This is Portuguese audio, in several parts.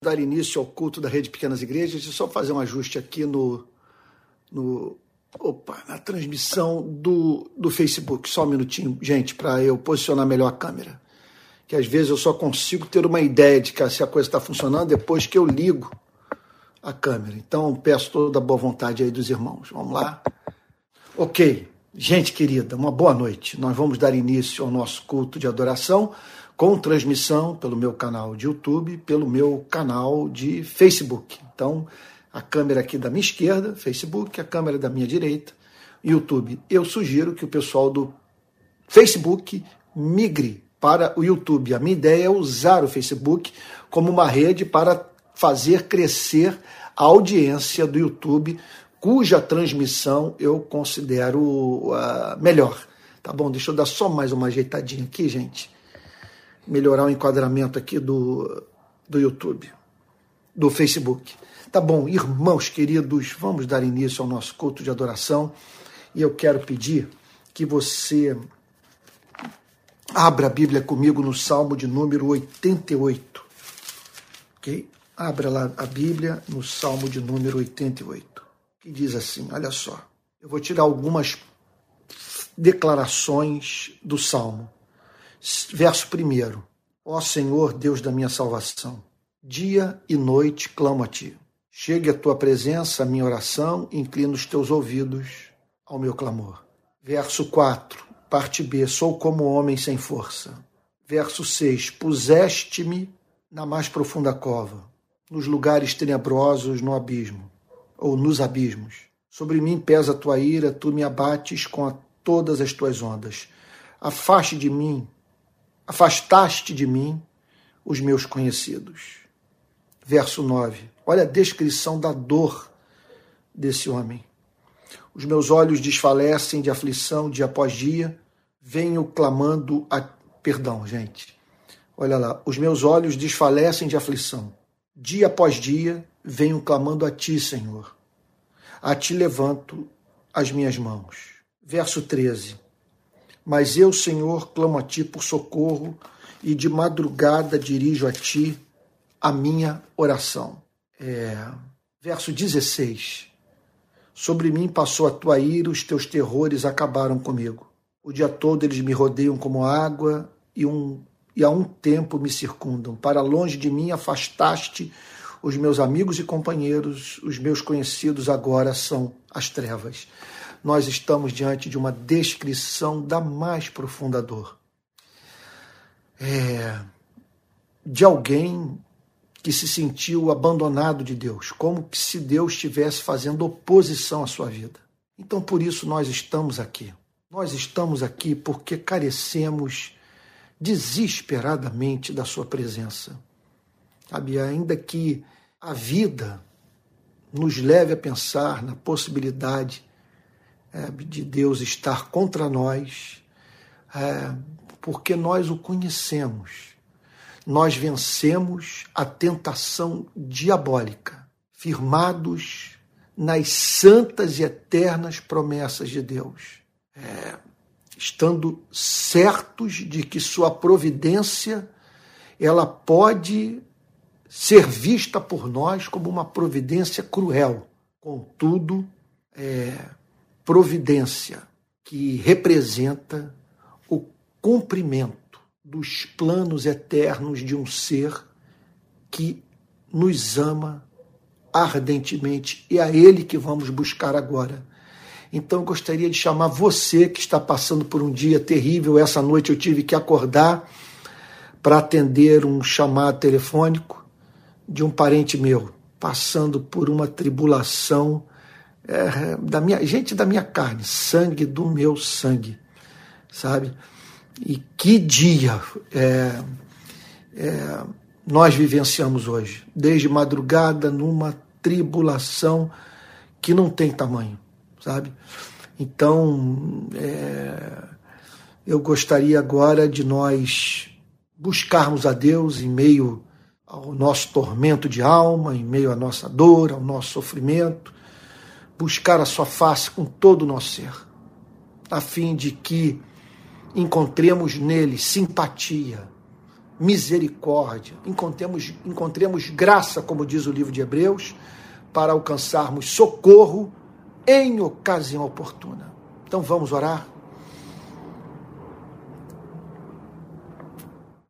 dar início ao culto da Rede Pequenas Igrejas, e só fazer um ajuste aqui no, no opa, na transmissão do, do Facebook. Só um minutinho, gente, para eu posicionar melhor a câmera. Que às vezes eu só consigo ter uma ideia de que se a coisa está funcionando depois que eu ligo a câmera. Então peço toda a boa vontade aí dos irmãos. Vamos lá. Ok. Gente querida, uma boa noite. Nós vamos dar início ao nosso culto de adoração com transmissão pelo meu canal de YouTube, pelo meu canal de Facebook. Então, a câmera aqui da minha esquerda, Facebook, a câmera da minha direita, YouTube. Eu sugiro que o pessoal do Facebook migre para o YouTube. A minha ideia é usar o Facebook como uma rede para fazer crescer a audiência do YouTube, cuja transmissão eu considero uh, melhor. Tá bom? Deixa eu dar só mais uma ajeitadinha aqui, gente melhorar o enquadramento aqui do, do YouTube, do Facebook. Tá bom, irmãos queridos, vamos dar início ao nosso culto de adoração e eu quero pedir que você abra a Bíblia comigo no Salmo de número 88. Ok? Abra lá a Bíblia no Salmo de número 88, que diz assim: olha só, eu vou tirar algumas declarações do Salmo Verso 1. Ó Senhor, Deus da minha salvação, dia e noite clamo a ti. Chegue a tua presença, a minha oração, inclina os teus ouvidos ao meu clamor. Verso 4, parte B. Sou como homem sem força. Verso 6. Puseste-me na mais profunda cova, nos lugares tenebrosos no abismo, ou nos abismos. Sobre mim pesa a tua ira, tu me abates com todas as tuas ondas. Afaste de mim afastaste de mim os meus conhecidos. Verso 9. Olha a descrição da dor desse homem. Os meus olhos desfalecem de aflição dia após dia, venho clamando a. Perdão, gente. Olha lá. Os meus olhos desfalecem de aflição. Dia após dia, venho clamando a ti, Senhor. A ti levanto as minhas mãos. Verso 13. Mas eu, Senhor, clamo a ti por socorro e de madrugada dirijo a ti a minha oração. É, verso 16. Sobre mim passou a tua ira, os teus terrores acabaram comigo. O dia todo eles me rodeiam como água e, um, e a um tempo me circundam. Para longe de mim afastaste os meus amigos e companheiros, os meus conhecidos agora são as trevas nós estamos diante de uma descrição da mais profunda dor. É, de alguém que se sentiu abandonado de Deus, como se Deus estivesse fazendo oposição à sua vida. Então, por isso, nós estamos aqui. Nós estamos aqui porque carecemos desesperadamente da Sua presença. Sabe, ainda que a vida nos leve a pensar na possibilidade de Deus estar contra nós, é, porque nós o conhecemos. Nós vencemos a tentação diabólica, firmados nas santas e eternas promessas de Deus, é, estando certos de que Sua providência ela pode ser vista por nós como uma providência cruel. Contudo, é, providência que representa o cumprimento dos planos eternos de um ser que nos ama ardentemente e é a ele que vamos buscar agora. Então eu gostaria de chamar você que está passando por um dia terrível. Essa noite eu tive que acordar para atender um chamado telefônico de um parente meu, passando por uma tribulação é, da minha gente da minha carne, sangue do meu sangue, sabe? E que dia é, é, nós vivenciamos hoje, desde madrugada numa tribulação que não tem tamanho, sabe? Então, é, eu gostaria agora de nós buscarmos a Deus em meio ao nosso tormento de alma, em meio à nossa dor, ao nosso sofrimento, buscar a sua face com todo o nosso ser, a fim de que encontremos nele simpatia, misericórdia, encontremos, encontremos graça, como diz o livro de Hebreus, para alcançarmos socorro em ocasião oportuna. Então vamos orar?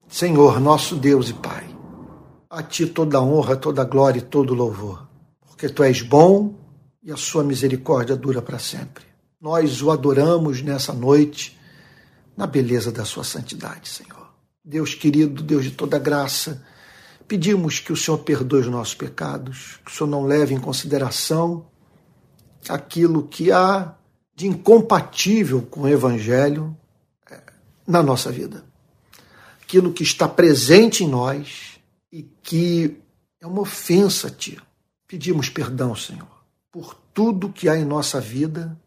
Senhor, nosso Deus e Pai, a Ti toda honra, toda glória e todo louvor, porque Tu és bom e a Sua misericórdia dura para sempre. Nós o adoramos nessa noite, na beleza da Sua santidade, Senhor. Deus querido, Deus de toda graça, pedimos que o Senhor perdoe os nossos pecados, que o Senhor não leve em consideração aquilo que há de incompatível com o Evangelho é, na nossa vida. Aquilo que está presente em nós e que é uma ofensa a Ti. Pedimos perdão, Senhor, por tudo que há em nossa vida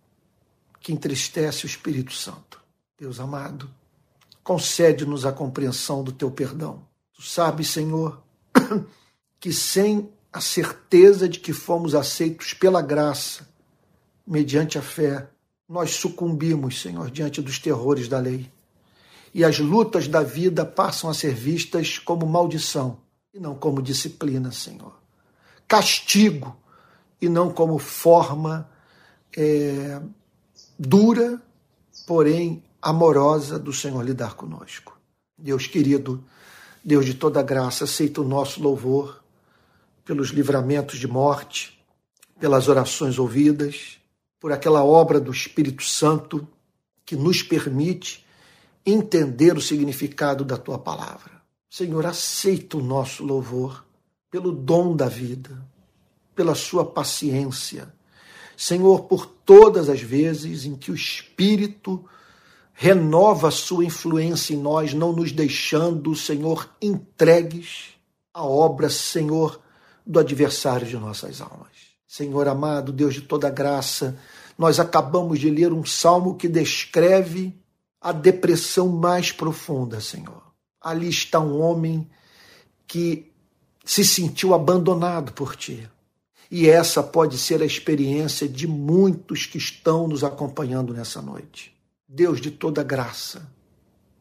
que entristece o Espírito Santo. Deus amado, concede-nos a compreensão do Teu perdão. Tu sabes, Senhor, que sem a certeza de que fomos aceitos pela graça, mediante a fé, nós sucumbimos, Senhor, diante dos terrores da lei. E as lutas da vida passam a ser vistas como maldição e não como disciplina, Senhor. Castigo e não como forma é, dura, porém amorosa do Senhor lidar conosco. Deus querido, Deus de toda graça, aceita o nosso louvor pelos livramentos de morte, pelas orações ouvidas, por aquela obra do Espírito Santo que nos permite entender o significado da tua palavra. Senhor, aceita o nosso louvor pelo dom da vida, pela sua paciência. Senhor, por todas as vezes em que o Espírito renova a sua influência em nós, não nos deixando, Senhor, entregues à obra, Senhor, do adversário de nossas almas. Senhor amado, Deus de toda graça, nós acabamos de ler um salmo que descreve a depressão mais profunda, Senhor. Ali está um homem que se sentiu abandonado por ti. E essa pode ser a experiência de muitos que estão nos acompanhando nessa noite. Deus de toda graça,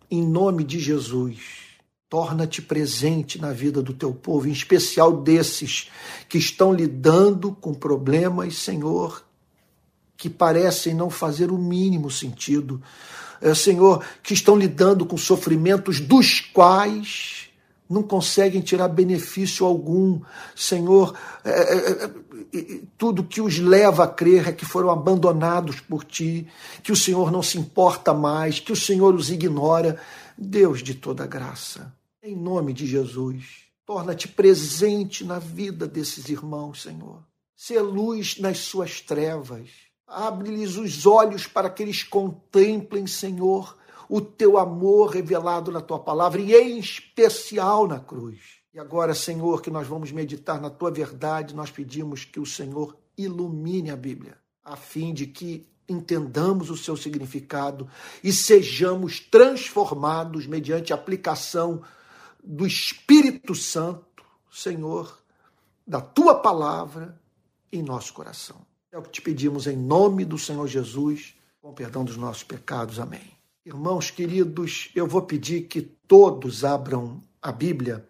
em nome de Jesus, Torna-te presente na vida do teu povo, em especial desses que estão lidando com problemas, Senhor, que parecem não fazer o mínimo sentido. É, Senhor, que estão lidando com sofrimentos dos quais não conseguem tirar benefício algum. Senhor, é, é, é, tudo que os leva a crer é que foram abandonados por ti, que o Senhor não se importa mais, que o Senhor os ignora. Deus de toda graça em nome de Jesus, torna-te presente na vida desses irmãos, Senhor. Ser luz nas suas trevas. Abre-lhes os olhos para que eles contemplem, Senhor, o teu amor revelado na tua palavra e em especial na cruz. E agora, Senhor, que nós vamos meditar na tua verdade, nós pedimos que o Senhor ilumine a Bíblia, a fim de que entendamos o seu significado e sejamos transformados mediante a aplicação do Espírito Santo, Senhor, da tua palavra em nosso coração. É o que te pedimos em nome do Senhor Jesus, com perdão dos nossos pecados. Amém. Irmãos queridos, eu vou pedir que todos abram a Bíblia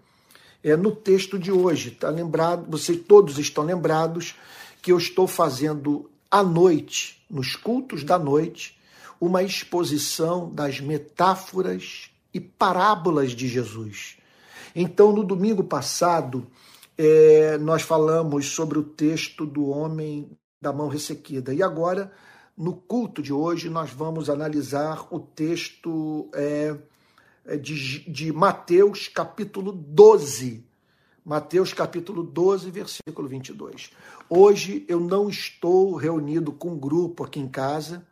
é no texto de hoje, tá lembrado? Vocês todos estão lembrados que eu estou fazendo à noite, nos cultos da noite, uma exposição das metáforas e parábolas de Jesus. Então, no domingo passado, é, nós falamos sobre o texto do homem da mão ressequida. E agora, no culto de hoje, nós vamos analisar o texto é, é de, de Mateus, capítulo 12. Mateus capítulo 12, versículo 22. Hoje eu não estou reunido com um grupo aqui em casa,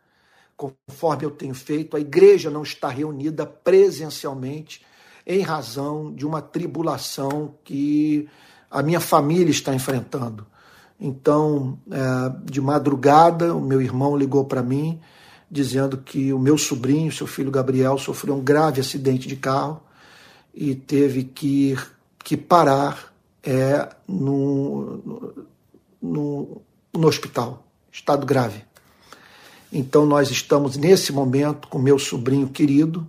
conforme eu tenho feito, a igreja não está reunida presencialmente, em razão de uma tribulação que a minha família está enfrentando. Então, é, de madrugada, o meu irmão ligou para mim dizendo que o meu sobrinho, seu filho Gabriel, sofreu um grave acidente de carro e teve que, que parar é, no, no, no hospital, estado grave. Então, nós estamos nesse momento com meu sobrinho querido,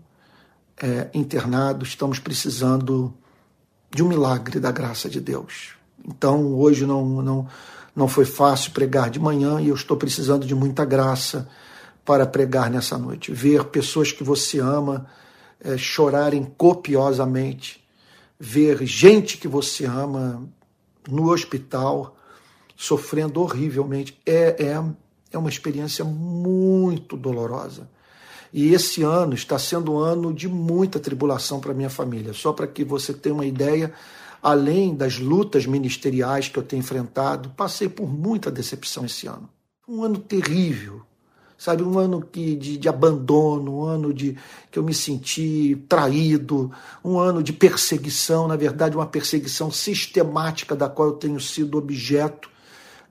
é, internados, estamos precisando de um milagre da graça de Deus. Então, hoje não, não, não foi fácil pregar de manhã e eu estou precisando de muita graça para pregar nessa noite. Ver pessoas que você ama é, chorarem copiosamente, ver gente que você ama no hospital sofrendo horrivelmente, é, é, é uma experiência muito dolorosa. E esse ano está sendo um ano de muita tribulação para minha família. Só para que você tenha uma ideia, além das lutas ministeriais que eu tenho enfrentado, passei por muita decepção esse ano. Um ano terrível, sabe? Um ano que, de, de abandono, um ano de que eu me senti traído, um ano de perseguição, na verdade, uma perseguição sistemática da qual eu tenho sido objeto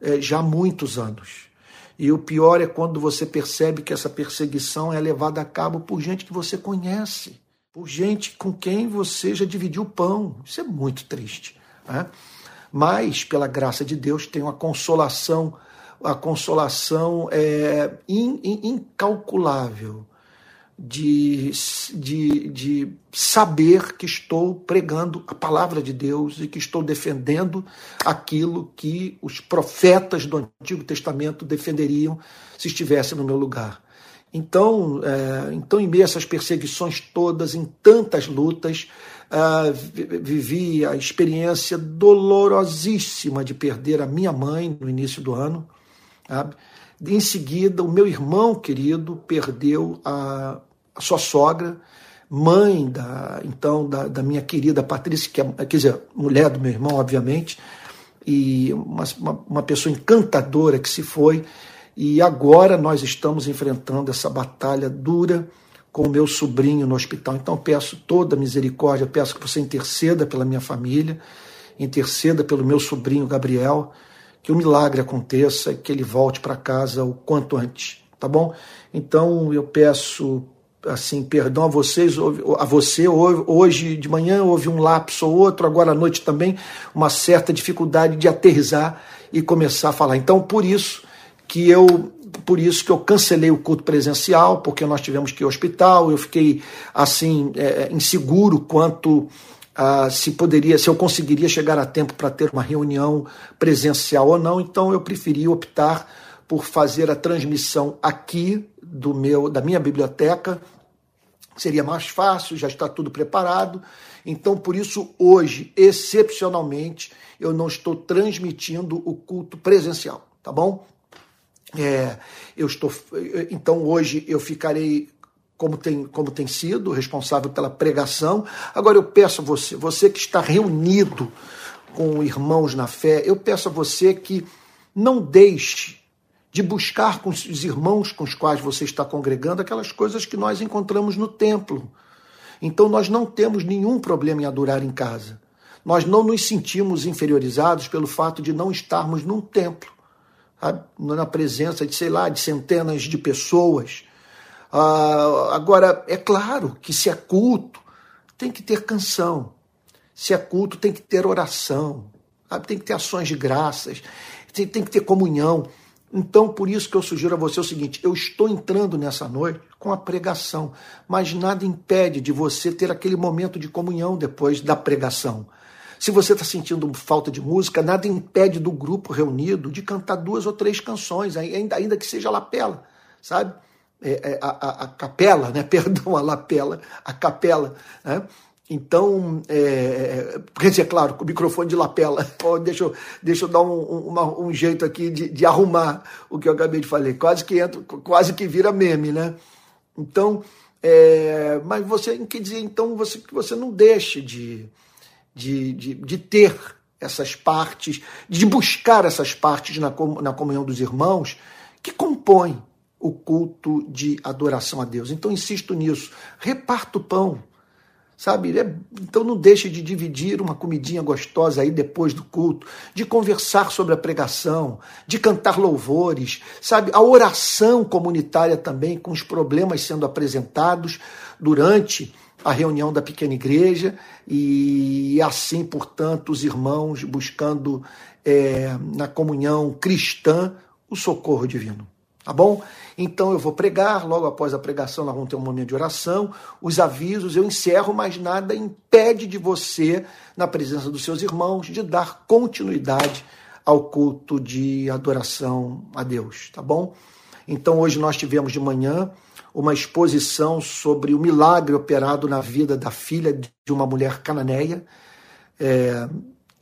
é, já há muitos anos. E o pior é quando você percebe que essa perseguição é levada a cabo por gente que você conhece, por gente com quem você já dividiu o pão. Isso é muito triste. Né? Mas, pela graça de Deus, tem uma consolação a consolação é in, in, incalculável de, de, de saber que estou pregando a palavra de Deus e que estou defendendo aquilo que os profetas do Antigo Testamento defenderiam se estivesse no meu lugar. Então, é, então em meio a essas perseguições todas, em tantas lutas, uh, vivi a experiência dolorosíssima de perder a minha mãe no início do ano. Sabe? Em seguida, o meu irmão querido perdeu a, a sua sogra, mãe da então da, da, minha querida Patrícia, que é, quer dizer, mulher do meu irmão, obviamente, e uma, uma, uma pessoa encantadora que se foi. E agora nós estamos enfrentando essa batalha dura com o meu sobrinho no hospital. Então peço toda misericórdia, peço que você interceda pela minha família, interceda pelo meu sobrinho Gabriel, que o milagre aconteça, que ele volte para casa o quanto antes, tá bom? Então eu peço assim perdão a vocês, a você hoje de manhã houve um lapso ou outro, agora à noite também uma certa dificuldade de aterrizar e começar a falar. Então por isso que eu por isso que eu cancelei o culto presencial, porque nós tivemos que ir ao hospital, eu fiquei assim é, inseguro quanto ah, se poderia, se eu conseguiria chegar a tempo para ter uma reunião presencial ou não. Então eu preferi optar por fazer a transmissão aqui do meu, da minha biblioteca. Seria mais fácil, já está tudo preparado. Então, por isso, hoje, excepcionalmente, eu não estou transmitindo o culto presencial, tá bom? É, eu estou, então hoje eu ficarei como tem, como tem sido, responsável pela pregação. Agora eu peço a você, você que está reunido com irmãos na fé, eu peço a você que não deixe de buscar com os irmãos com os quais você está congregando aquelas coisas que nós encontramos no templo. Então nós não temos nenhum problema em adorar em casa. Nós não nos sentimos inferiorizados pelo fato de não estarmos num templo? Na presença de, sei lá, de centenas de pessoas ah, agora, é claro que se é culto, tem que ter canção. Se é culto, tem que ter oração. Tem que ter ações de graças. Tem, tem que ter comunhão. Então, por isso que eu sugiro a você o seguinte: eu estou entrando nessa noite com a pregação, mas nada impede de você ter aquele momento de comunhão depois da pregação. Se você está sentindo falta de música, nada impede do grupo reunido de cantar duas ou três canções, ainda, ainda que seja lapela, sabe? É, é, a, a, a, capela, né? perdão, a lapela, a capela. Né? Então, é, é, quer dizer, claro, com o microfone de lapela. deixa, eu, deixa eu dar um, um, um jeito aqui de, de, arrumar o que eu acabei de falar. Quase que entra, quase que vira meme, né? Então, é, mas você quer dizer, então, você, você não deixe de, de, de, de ter essas partes, de buscar essas partes na, na comunhão dos irmãos que compõem o culto de adoração a Deus. Então insisto nisso. Reparta o pão. Sabe? É, então não deixe de dividir uma comidinha gostosa aí depois do culto, de conversar sobre a pregação, de cantar louvores, sabe? A oração comunitária também com os problemas sendo apresentados durante a reunião da pequena igreja e assim, portanto, os irmãos buscando é, na comunhão cristã o socorro divino. Tá bom? Então eu vou pregar, logo após a pregação nós vamos ter um momento de oração, os avisos eu encerro, mas nada impede de você, na presença dos seus irmãos, de dar continuidade ao culto de adoração a Deus, tá bom? Então hoje nós tivemos de manhã uma exposição sobre o milagre operado na vida da filha de uma mulher cananeia. É,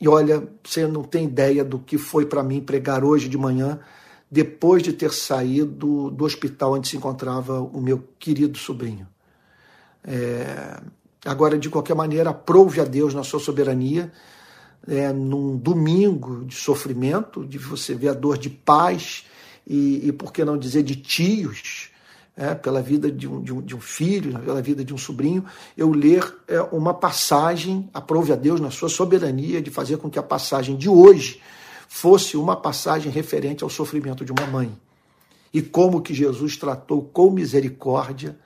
e olha, você não tem ideia do que foi para mim pregar hoje de manhã, depois de ter saído do hospital onde se encontrava o meu querido sobrinho. É, agora, de qualquer maneira, aprove a Deus na sua soberania, é, num domingo de sofrimento, de você ver a dor de pais e, e por que não dizer de tios, é, pela vida de um, de, um, de um, filho, pela vida de um sobrinho, eu ler é, uma passagem, aprove a Deus na sua soberania de fazer com que a passagem de hoje fosse uma passagem referente ao sofrimento de uma mãe. E como que Jesus tratou com misericórdia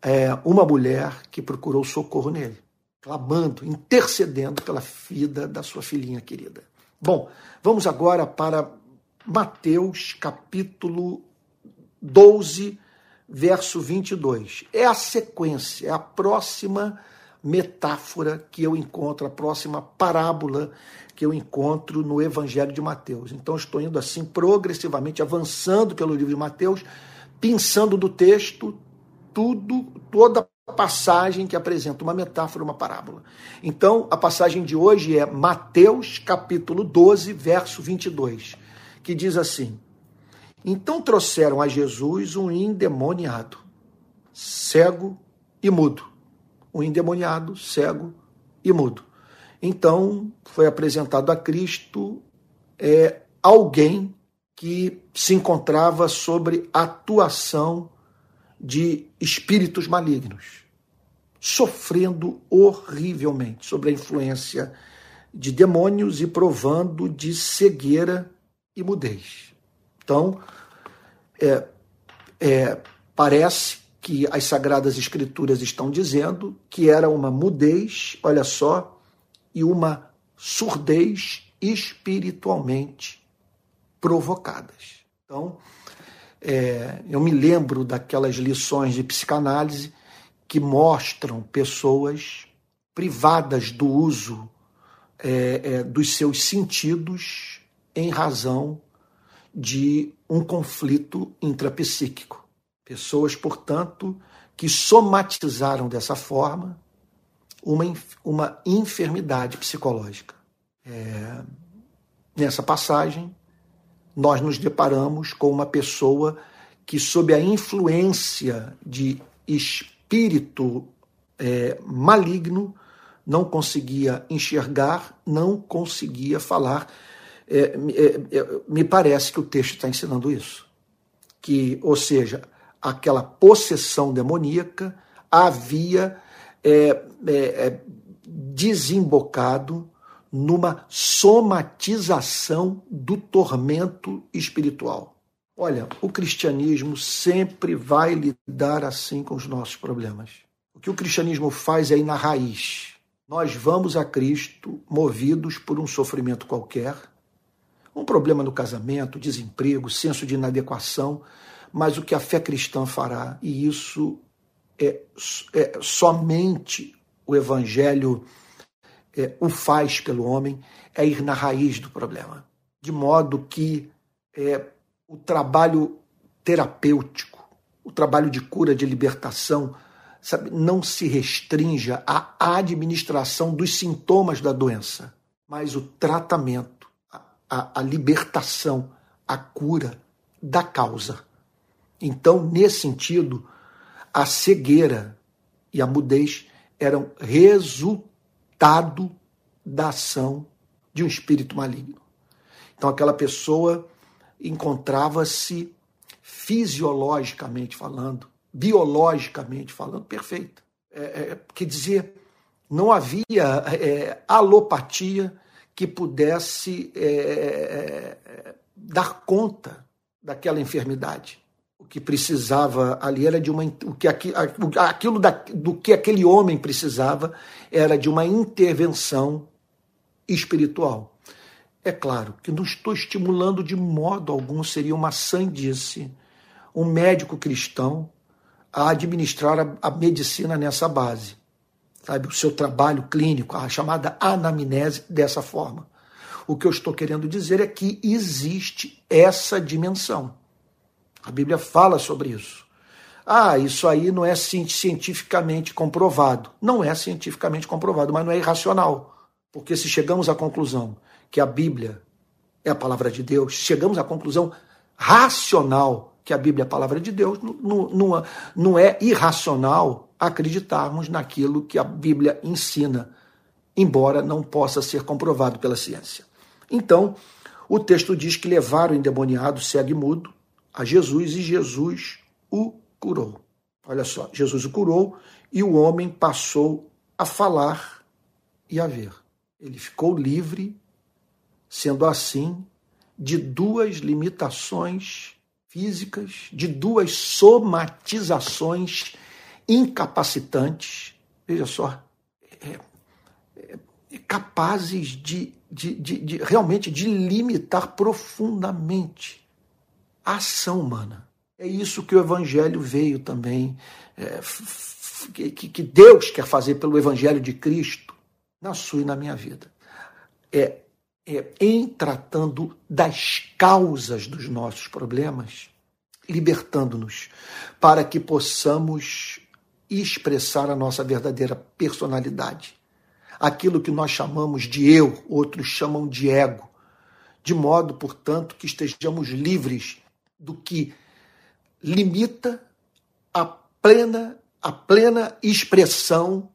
é, uma mulher que procurou socorro nele, clamando, intercedendo pela vida da sua filhinha querida. Bom, vamos agora para Mateus capítulo 12, verso 22. É a sequência, é a próxima metáfora que eu encontro, a próxima parábola que eu encontro no Evangelho de Mateus. Então, estou indo assim progressivamente, avançando pelo livro de Mateus, pensando do texto tudo, toda passagem que apresenta uma metáfora, uma parábola. Então, a passagem de hoje é Mateus, capítulo 12, verso 22, que diz assim: então trouxeram a Jesus um endemoniado, cego e mudo. Um endemoniado, cego e mudo. Então foi apresentado a Cristo é, alguém que se encontrava sobre atuação de espíritos malignos, sofrendo horrivelmente sobre a influência de demônios e provando de cegueira e mudez. Então, é, é, parece que as Sagradas Escrituras estão dizendo que era uma mudez, olha só, e uma surdez espiritualmente provocadas. Então, é, eu me lembro daquelas lições de psicanálise que mostram pessoas privadas do uso é, é, dos seus sentidos em razão de um conflito intrapsíquico. Pessoas, portanto, que somatizaram dessa forma uma, uma enfermidade psicológica. É, nessa passagem, nós nos deparamos com uma pessoa que, sob a influência de espírito é, maligno, não conseguia enxergar, não conseguia falar é, é, é, me parece que o texto está ensinando isso. Que, ou seja, aquela possessão demoníaca havia é, é, desembocado numa somatização do tormento espiritual. Olha, o cristianismo sempre vai lidar assim com os nossos problemas. O que o cristianismo faz é ir na raiz. Nós vamos a Cristo movidos por um sofrimento qualquer, um problema no casamento, desemprego, senso de inadequação, mas o que a fé cristã fará, e isso é, é somente o Evangelho é, o faz pelo homem, é ir na raiz do problema. De modo que é, o trabalho terapêutico, o trabalho de cura, de libertação, sabe, não se restrinja à administração dos sintomas da doença, mas o tratamento a, a libertação, a cura da causa. Então, nesse sentido, a cegueira e a mudez eram resultado da ação de um espírito maligno. Então, aquela pessoa encontrava-se fisiologicamente falando, biologicamente falando, perfeita. É, é, quer dizer, não havia é, alopatia que pudesse é, é, dar conta daquela enfermidade. O que precisava ali era de uma. O que, aquilo da, do que aquele homem precisava era de uma intervenção espiritual. É claro que não estou estimulando de modo algum, seria uma sandice um médico cristão a administrar a, a medicina nessa base. Sabe, o seu trabalho clínico, a chamada anamnese dessa forma. O que eu estou querendo dizer é que existe essa dimensão. A Bíblia fala sobre isso. Ah, isso aí não é cientificamente comprovado. Não é cientificamente comprovado, mas não é irracional. Porque se chegamos à conclusão que a Bíblia é a palavra de Deus, chegamos à conclusão racional que a Bíblia é a palavra de Deus, não, não, não é irracional acreditarmos naquilo que a Bíblia ensina, embora não possa ser comprovado pela ciência. Então, o texto diz que levaram o endemoniado cego e mudo a Jesus e Jesus o curou. Olha só, Jesus o curou e o homem passou a falar e a ver. Ele ficou livre, sendo assim, de duas limitações físicas, de duas somatizações incapacitantes. Veja só, é, é, é capazes de, de, de, de realmente de limitar profundamente a ação humana. É isso que o Evangelho veio também, é, que, que Deus quer fazer pelo Evangelho de Cristo na sua e na minha vida. É, é em tratando das causas dos nossos problemas, libertando-nos, para que possamos expressar a nossa verdadeira personalidade. Aquilo que nós chamamos de eu, outros chamam de ego, de modo, portanto, que estejamos livres do que limita a plena, a plena expressão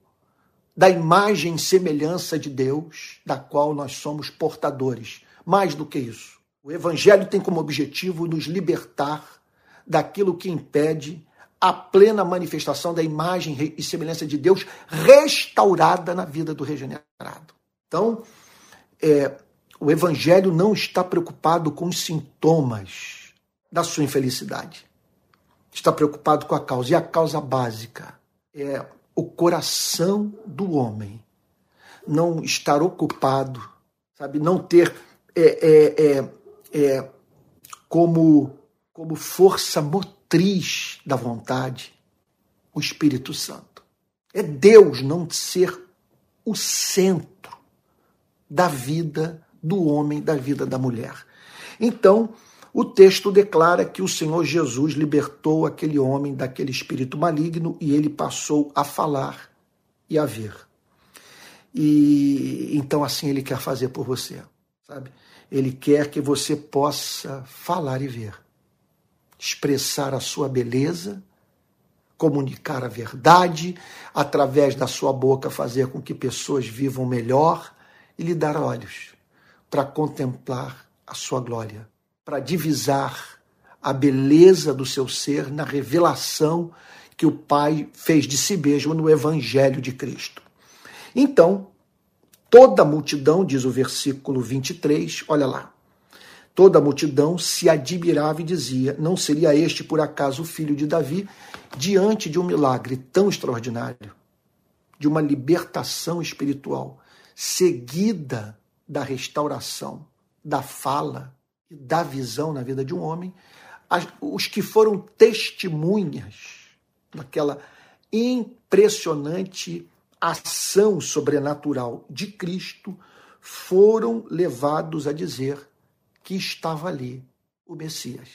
da imagem e semelhança de Deus, da qual nós somos portadores. Mais do que isso, o Evangelho tem como objetivo nos libertar daquilo que impede a plena manifestação da imagem e semelhança de Deus restaurada na vida do regenerado. Então, é, o Evangelho não está preocupado com os sintomas da sua infelicidade. Está preocupado com a causa. E a causa básica é o coração do homem não estar ocupado, sabe? Não ter é, é, é, é, como, como força motriz da vontade o Espírito Santo. É Deus não ser o centro da vida do homem, da vida da mulher. Então, o texto declara que o Senhor Jesus libertou aquele homem daquele espírito maligno e ele passou a falar e a ver. E então assim ele quer fazer por você, sabe? Ele quer que você possa falar e ver, expressar a sua beleza, comunicar a verdade, através da sua boca fazer com que pessoas vivam melhor e lhe dar olhos para contemplar a sua glória para divisar a beleza do seu ser na revelação que o Pai fez de si mesmo no Evangelho de Cristo. Então, toda a multidão, diz o versículo 23, olha lá, toda a multidão se admirava e dizia: Não seria este por acaso o filho de Davi, diante de um milagre tão extraordinário, de uma libertação espiritual, seguida da restauração da fala, da visão na vida de um homem, os que foram testemunhas daquela impressionante ação sobrenatural de Cristo foram levados a dizer que estava ali o Messias.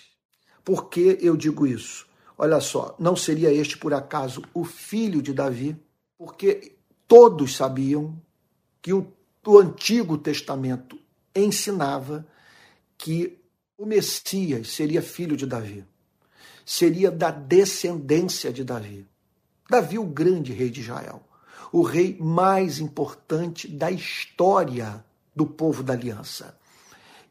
Por que eu digo isso? Olha só, não seria este por acaso o filho de Davi? Porque todos sabiam que o, o Antigo Testamento ensinava que o Messias seria filho de Davi, seria da descendência de Davi. Davi, o grande rei de Israel, o rei mais importante da história do povo da aliança.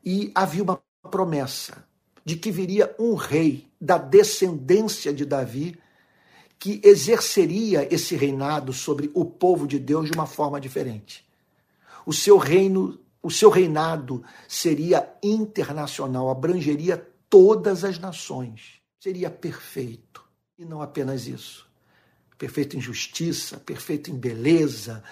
E havia uma promessa de que viria um rei da descendência de Davi que exerceria esse reinado sobre o povo de Deus de uma forma diferente. O seu reino o seu reinado seria internacional, abrangeria todas as nações. Seria perfeito. E não apenas isso. Perfeito em justiça, perfeito em beleza,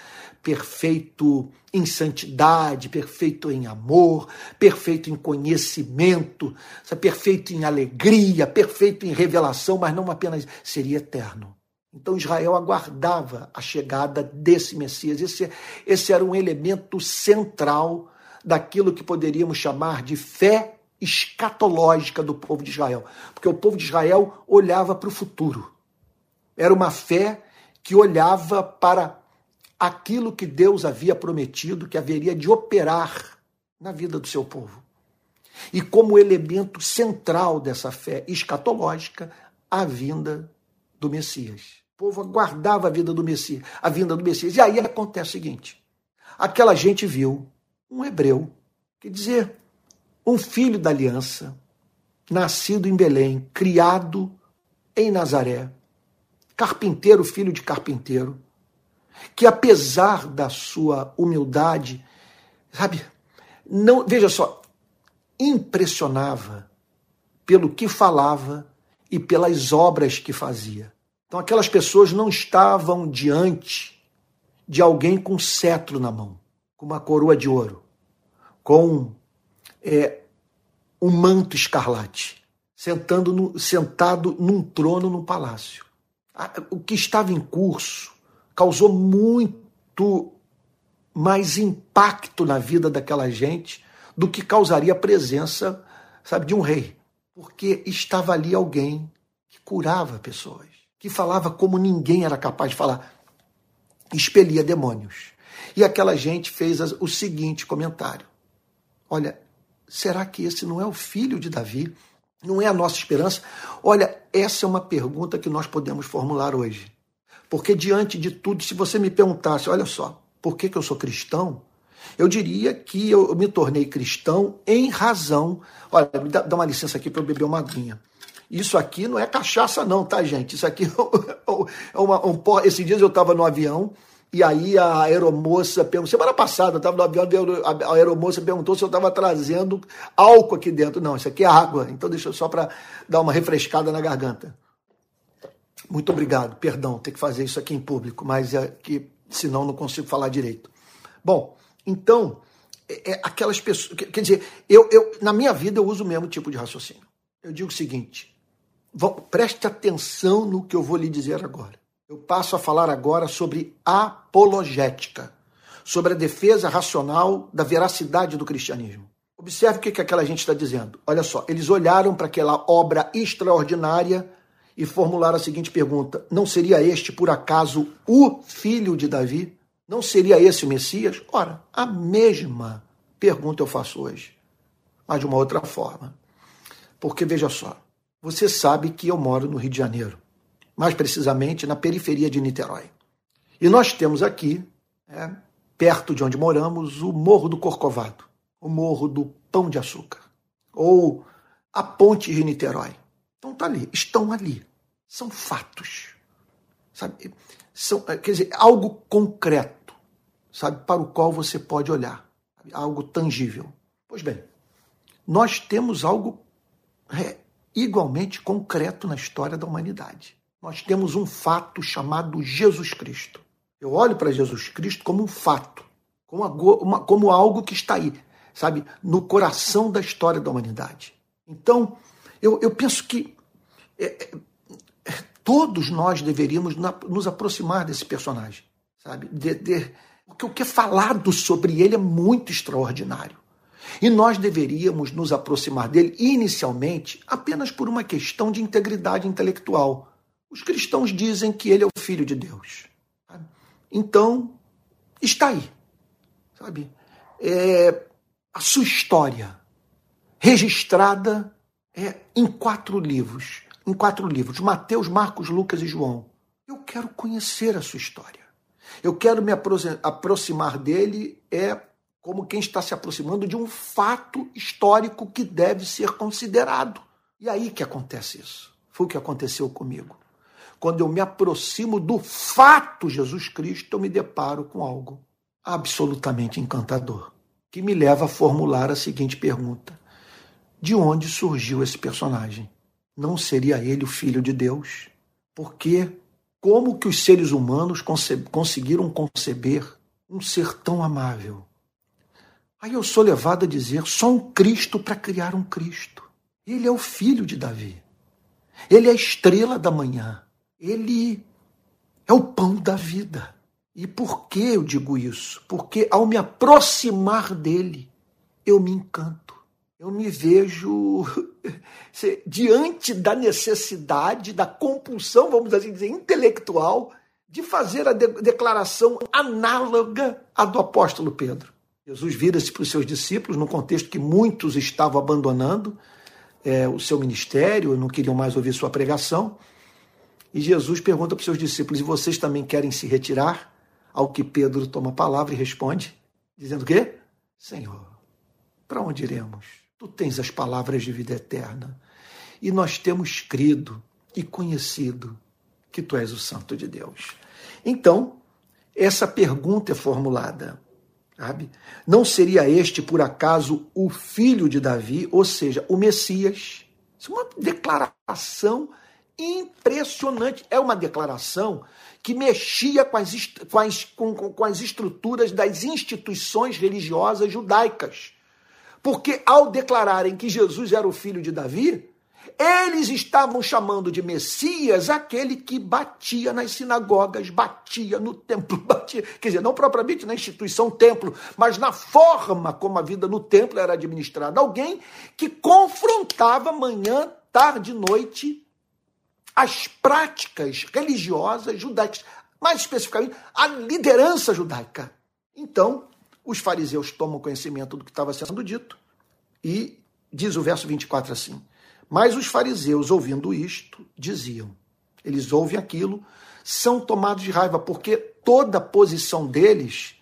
perfeito em santidade, perfeito em amor, perfeito em conhecimento, perfeito em alegria, perfeito em revelação, mas não apenas seria eterno. Então Israel aguardava a chegada desse Messias. Esse, esse era um elemento central daquilo que poderíamos chamar de fé escatológica do povo de Israel. Porque o povo de Israel olhava para o futuro. Era uma fé que olhava para aquilo que Deus havia prometido que haveria de operar na vida do seu povo. E como elemento central dessa fé escatológica, a vinda do Messias. O povo aguardava a vida do Messias, a vinda do Messias. E aí acontece o seguinte: aquela gente viu um hebreu, quer dizer, um filho da aliança, nascido em Belém, criado em Nazaré, carpinteiro, filho de carpinteiro, que apesar da sua humildade, sabe, não, veja só, impressionava pelo que falava e pelas obras que fazia. Então aquelas pessoas não estavam diante de alguém com cetro na mão, com uma coroa de ouro, com é, um manto escarlate, sentando no, sentado num trono no palácio. O que estava em curso causou muito mais impacto na vida daquela gente do que causaria a presença, sabe, de um rei, porque estava ali alguém que curava pessoas que falava como ninguém era capaz de falar, expelia demônios. E aquela gente fez o seguinte comentário: Olha, será que esse não é o filho de Davi? Não é a nossa esperança? Olha, essa é uma pergunta que nós podemos formular hoje. Porque diante de tudo, se você me perguntasse, olha só, por que, que eu sou cristão? Eu diria que eu me tornei cristão em razão. Olha, me dá, dá uma licença aqui para eu beber uma aguinha. Isso aqui não é cachaça, não, tá, gente? Isso aqui é uma. Um, esses dias eu estava no avião e aí a aeromoça perguntou. Semana passada eu estava no avião, a aeromoça perguntou se eu estava trazendo álcool aqui dentro. Não, isso aqui é água. Então deixa só para dar uma refrescada na garganta. Muito obrigado. Perdão, ter que fazer isso aqui em público, mas é que senão não consigo falar direito. Bom, então, é, é aquelas pessoas. Quer dizer, eu, eu, na minha vida eu uso o mesmo tipo de raciocínio. Eu digo o seguinte: preste atenção no que eu vou lhe dizer agora. Eu passo a falar agora sobre apologética, sobre a defesa racional da veracidade do cristianismo. Observe o que, que aquela gente está dizendo. Olha só, eles olharam para aquela obra extraordinária e formularam a seguinte pergunta: Não seria este, por acaso, o filho de Davi? Não seria esse o Messias? Ora, a mesma pergunta eu faço hoje, mas de uma outra forma. Porque veja só, você sabe que eu moro no Rio de Janeiro, mais precisamente na periferia de Niterói. E nós temos aqui, é, perto de onde moramos, o Morro do Corcovado, o Morro do Pão de Açúcar, ou a Ponte de Niterói. Então tá ali, estão ali. São fatos. Sabe? São, é, quer dizer, algo concreto, sabe, para o qual você pode olhar, algo tangível. Pois bem, nós temos algo é, igualmente concreto na história da humanidade. Nós temos um fato chamado Jesus Cristo. Eu olho para Jesus Cristo como um fato, como, uma, como algo que está aí, sabe, no coração da história da humanidade. Então, eu, eu penso que é, é, todos nós deveríamos nos aproximar desse personagem, sabe? De, de, porque o que é falado sobre ele é muito extraordinário. E nós deveríamos nos aproximar dele inicialmente apenas por uma questão de integridade intelectual. Os cristãos dizem que ele é o filho de Deus. Então, está aí, sabe? É, a sua história registrada é, em quatro livros, em quatro livros: Mateus, Marcos, Lucas e João. Eu quero conhecer a sua história. Eu quero me aproximar dele é como quem está se aproximando de um fato histórico que deve ser considerado. E aí que acontece isso. Foi o que aconteceu comigo. Quando eu me aproximo do fato Jesus Cristo, eu me deparo com algo absolutamente encantador, que me leva a formular a seguinte pergunta: De onde surgiu esse personagem? Não seria ele o filho de Deus? Porque Como que os seres humanos conseguiram conceber um ser tão amável? Aí eu sou levado a dizer: só um Cristo para criar um Cristo. Ele é o filho de Davi. Ele é a estrela da manhã. Ele é o pão da vida. E por que eu digo isso? Porque ao me aproximar dele, eu me encanto. Eu me vejo diante da necessidade, da compulsão, vamos assim dizer, intelectual, de fazer a de declaração análoga à do apóstolo Pedro. Jesus vira-se para os seus discípulos, num contexto que muitos estavam abandonando é, o seu ministério, não queriam mais ouvir sua pregação. E Jesus pergunta para os seus discípulos: E vocês também querem se retirar? Ao que Pedro toma a palavra e responde, dizendo o quê? Senhor, para onde iremos? Tu tens as palavras de vida eterna. E nós temos crido e conhecido que tu és o Santo de Deus. Então, essa pergunta é formulada. Sabe? Não seria este, por acaso, o filho de Davi, ou seja, o Messias? Isso é uma declaração impressionante. É uma declaração que mexia com as, com as, com, com as estruturas das instituições religiosas judaicas. Porque ao declararem que Jesus era o filho de Davi, eles estavam chamando de Messias aquele que batia nas sinagogas, batia no templo, batia, quer dizer, não propriamente na instituição templo, mas na forma como a vida no templo era administrada. Alguém que confrontava manhã, tarde noite as práticas religiosas judaicas, mais especificamente a liderança judaica. Então, os fariseus tomam conhecimento do que estava sendo dito e diz o verso 24 assim: Mas os fariseus, ouvindo isto, diziam: eles ouvem aquilo, são tomados de raiva, porque toda a posição deles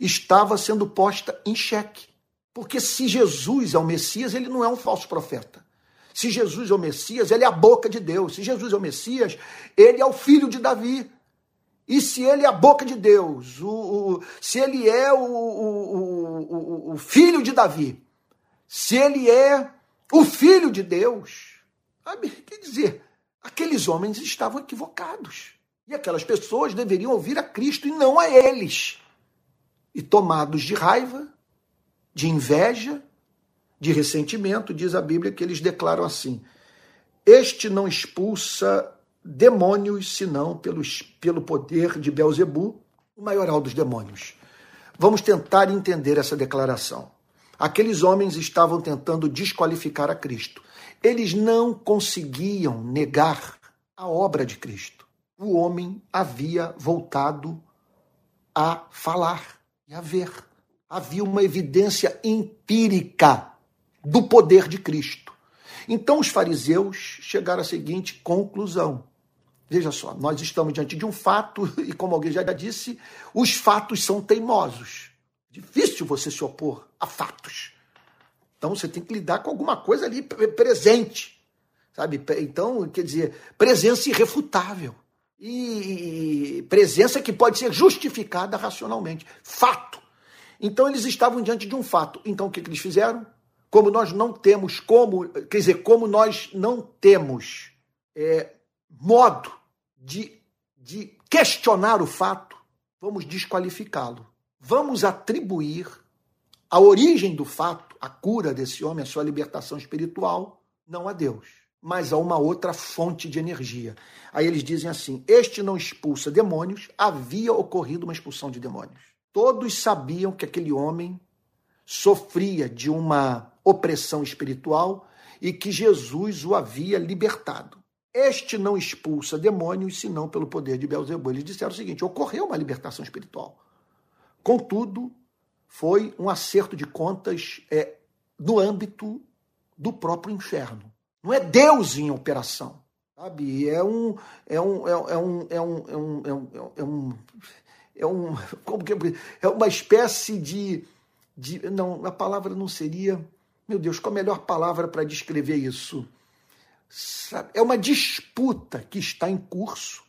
estava sendo posta em xeque. Porque se Jesus é o Messias, ele não é um falso profeta. Se Jesus é o Messias, ele é a boca de Deus. Se Jesus é o Messias, ele é o filho de Davi. E se ele é a boca de Deus, o, o se ele é o, o, o, filho de Davi, se ele é o filho de Deus, sabe? Quer dizer, aqueles homens estavam equivocados. E aquelas pessoas deveriam ouvir a Cristo e não a eles. E tomados de raiva, de inveja, de ressentimento, diz a Bíblia que eles declaram assim: Este não expulsa demônios senão pelos, pelo poder de Belzebu, o maioral dos demônios. Vamos tentar entender essa declaração. Aqueles homens estavam tentando desqualificar a Cristo. Eles não conseguiam negar a obra de Cristo. O homem havia voltado a falar e a ver. Havia uma evidência empírica do poder de Cristo. Então os fariseus chegaram à seguinte conclusão. Veja só, nós estamos diante de um fato, e como alguém já disse, os fatos são teimosos. Difícil você se opor a fatos. Então você tem que lidar com alguma coisa ali presente. Sabe? Então, quer dizer, presença irrefutável. E presença que pode ser justificada racionalmente. Fato. Então eles estavam diante de um fato. Então o que, que eles fizeram? Como nós não temos como, quer dizer, como nós não temos é, modo de, de questionar o fato, vamos desqualificá-lo. Vamos atribuir a origem do fato, a cura desse homem, a sua libertação espiritual, não a Deus, mas a uma outra fonte de energia. Aí eles dizem assim: este não expulsa demônios, havia ocorrido uma expulsão de demônios. Todos sabiam que aquele homem sofria de uma opressão espiritual e que Jesus o havia libertado. Este não expulsa demônios senão pelo poder de Belzebu. Eles disseram o seguinte: ocorreu uma libertação espiritual. Contudo, foi um acerto de contas é, no âmbito do próprio inferno. Não é Deus em operação, sabe? É um é um é um é um é um é um é um, é um como que é uma espécie de, de não a palavra não seria meu Deus, qual a melhor palavra para descrever isso? É uma disputa que está em curso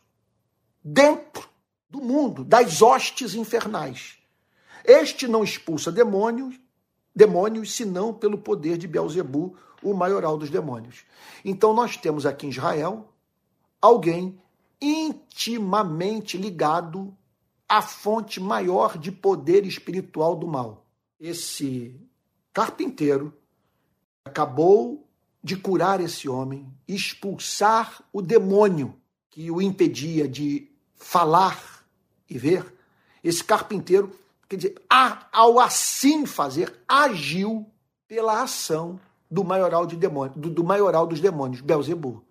dentro do mundo, das hostes infernais. Este não expulsa demônios, demônios senão pelo poder de Belzebu, o maioral dos demônios. Então nós temos aqui em Israel alguém intimamente ligado à fonte maior de poder espiritual do mal. Esse carpinteiro acabou de curar esse homem, expulsar o demônio que o impedia de falar e ver. Esse carpinteiro, quer dizer, ao assim fazer, agiu pela ação do maioral, de demônio, do, do maioral dos demônios, Belzebu.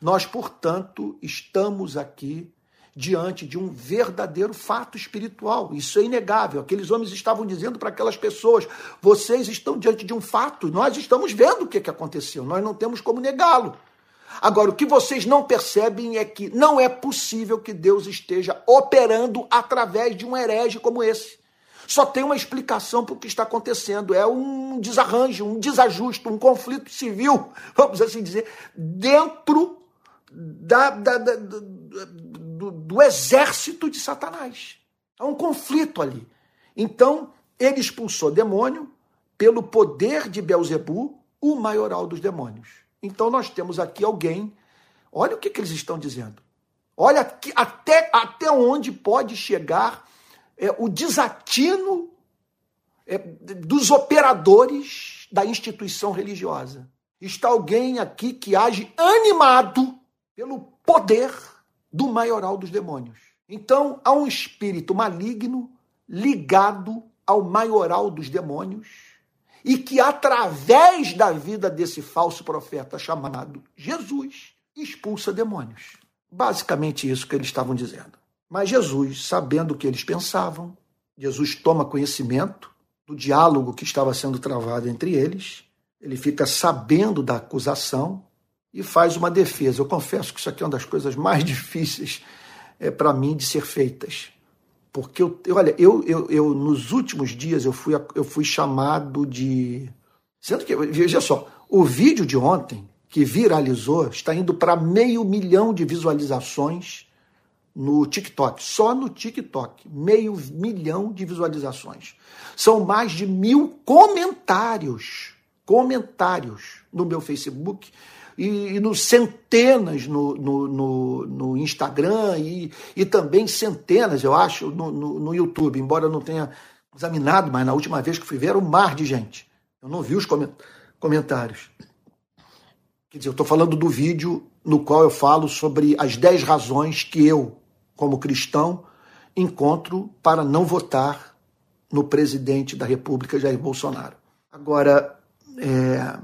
Nós, portanto, estamos aqui diante de um verdadeiro fato espiritual. Isso é inegável. Aqueles homens estavam dizendo para aquelas pessoas: vocês estão diante de um fato, nós estamos vendo o que, que aconteceu, nós não temos como negá-lo. Agora, o que vocês não percebem é que não é possível que Deus esteja operando através de um herege como esse. Só tem uma explicação para o que está acontecendo: é um desarranjo, um desajuste, um conflito civil, vamos assim dizer, dentro da, da, da, do, do exército de Satanás. Há um conflito ali. Então, ele expulsou demônio pelo poder de Belzebu, o maioral dos demônios. Então, nós temos aqui alguém. Olha o que, que eles estão dizendo. Olha que, até, até onde pode chegar é, o desatino é, dos operadores da instituição religiosa. Está alguém aqui que age animado pelo poder do maioral dos demônios. Então, há um espírito maligno ligado ao maioral dos demônios e que, através da vida desse falso profeta chamado Jesus, expulsa demônios. Basicamente, isso que eles estavam dizendo. Mas Jesus, sabendo o que eles pensavam, Jesus toma conhecimento do diálogo que estava sendo travado entre eles, ele fica sabendo da acusação e faz uma defesa. Eu confesso que isso aqui é uma das coisas mais difíceis é, para mim de ser feitas. Porque, eu, eu, olha, eu, eu, eu, nos últimos dias eu fui, eu fui chamado de. Sendo que, veja só, o vídeo de ontem, que viralizou, está indo para meio milhão de visualizações no TikTok. Só no TikTok. Meio milhão de visualizações. São mais de mil comentários. Comentários no meu Facebook e, e no centenas no, no, no, no Instagram e, e, também centenas, eu acho, no, no, no, YouTube, embora eu não tenha examinado, mas na última vez que fui ver era um mar de gente. Eu não vi os comentários. Quer dizer, eu estou falando do vídeo no qual eu falo sobre as 10 razões que eu, como cristão, encontro para não votar no presidente da República, Jair Bolsonaro. Agora, é,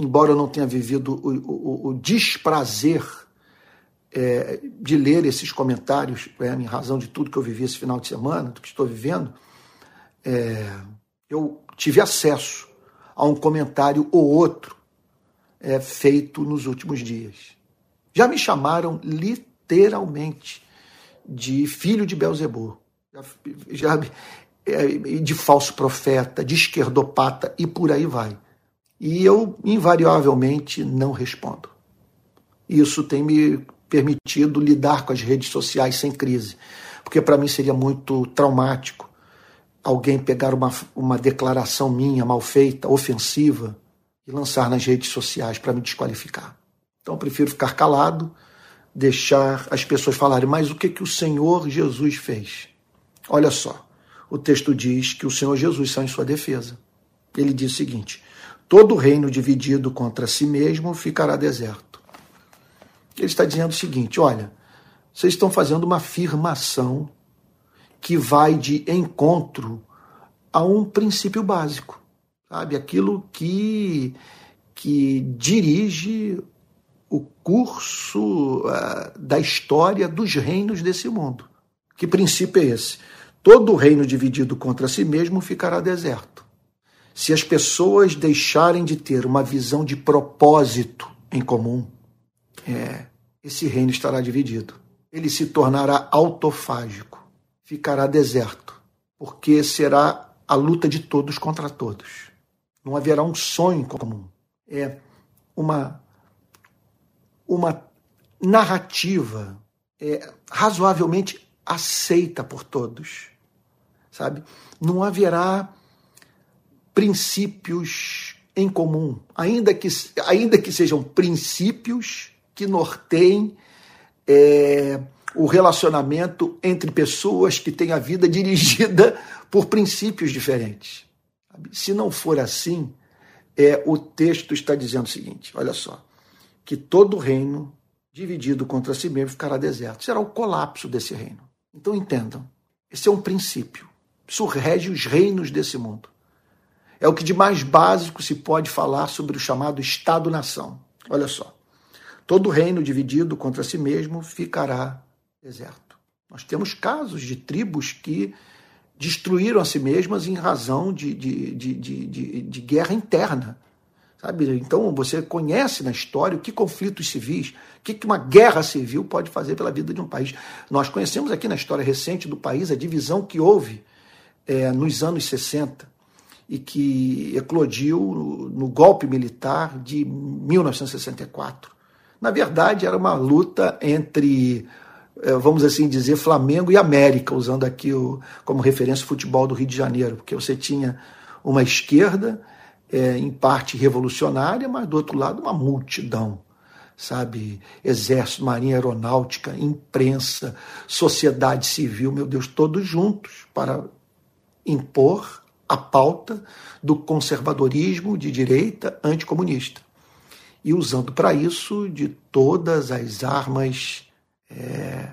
embora eu não tenha vivido o, o, o desprazer é, de ler esses comentários, é, em razão de tudo que eu vivi esse final de semana, do que estou vivendo, é, eu tive acesso a um comentário ou outro é, feito nos últimos dias. Já me chamaram literalmente de filho de Belzebu, já, já, é, de falso profeta, de esquerdopata e por aí vai. E eu, invariavelmente, não respondo. Isso tem me permitido lidar com as redes sociais sem crise, porque para mim seria muito traumático alguém pegar uma, uma declaração minha mal feita, ofensiva, e lançar nas redes sociais para me desqualificar. Então eu prefiro ficar calado, deixar as pessoas falarem, mas o que, que o Senhor Jesus fez? Olha só, o texto diz que o Senhor Jesus saiu em sua defesa. Ele diz o seguinte: Todo reino dividido contra si mesmo ficará deserto. Ele está dizendo o seguinte: olha, vocês estão fazendo uma afirmação que vai de encontro a um princípio básico, sabe? Aquilo que, que dirige o curso uh, da história dos reinos desse mundo. Que princípio é esse? Todo reino dividido contra si mesmo ficará deserto. Se as pessoas deixarem de ter uma visão de propósito em comum, é, esse reino estará dividido. Ele se tornará autofágico, ficará deserto, porque será a luta de todos contra todos. Não haverá um sonho comum. É uma, uma narrativa é, razoavelmente aceita por todos, sabe? Não haverá princípios em comum, ainda que, ainda que sejam princípios que norteiem é, o relacionamento entre pessoas que têm a vida dirigida por princípios diferentes. Se não for assim, é, o texto está dizendo o seguinte: olha só, que todo reino dividido contra si mesmo ficará deserto. Será o colapso desse reino. Então entendam, esse é um princípio. Isso rege os reinos desse mundo. É o que de mais básico se pode falar sobre o chamado Estado-nação. Olha só. Todo reino dividido contra si mesmo ficará deserto. Nós temos casos de tribos que destruíram a si mesmas em razão de, de, de, de, de guerra interna. Sabe? Então você conhece na história o que conflitos civis, o que uma guerra civil pode fazer pela vida de um país. Nós conhecemos aqui na história recente do país a divisão que houve é, nos anos 60 e que eclodiu no, golpe militar de 1964. Na verdade, era uma luta entre é, vamos assim dizer, Flamengo e América, usando aqui o, como referência o futebol do Rio de Janeiro, porque você tinha uma esquerda, é, em parte revolucionária, mas do outro lado uma multidão, sabe? Exército, Marinha Aeronáutica, imprensa, sociedade civil, meu Deus, todos juntos para impor a pauta do conservadorismo de direita anticomunista. E usando para isso de todas as armas é,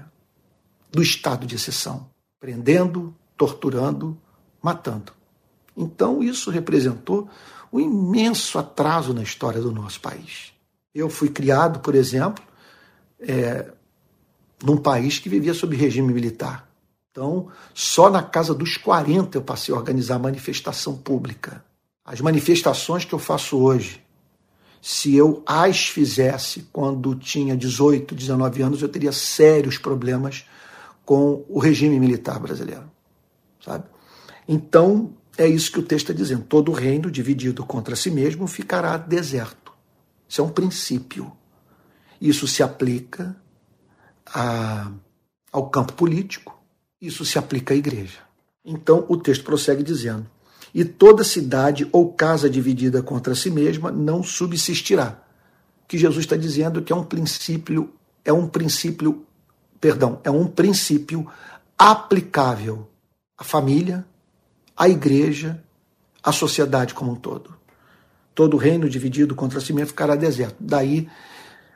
do estado de exceção, prendendo, torturando, matando. Então, isso representou um imenso atraso na história do nosso país. Eu fui criado, por exemplo, é, num país que vivia sob regime militar. Então, só na casa dos 40 eu passei a organizar manifestação pública. As manifestações que eu faço hoje, se eu as fizesse quando tinha 18, 19 anos, eu teria sérios problemas com o regime militar brasileiro, sabe? Então, é isso que o texto está dizendo. Todo reino dividido contra si mesmo ficará deserto. Isso é um princípio. Isso se aplica a, ao campo político, isso se aplica à igreja. Então, o texto prossegue dizendo: e toda cidade ou casa dividida contra si mesma não subsistirá. Que Jesus está dizendo que é um princípio, é um princípio, perdão, é um princípio aplicável à família, à igreja, à sociedade como um todo. Todo reino dividido contra si mesmo ficará deserto. Daí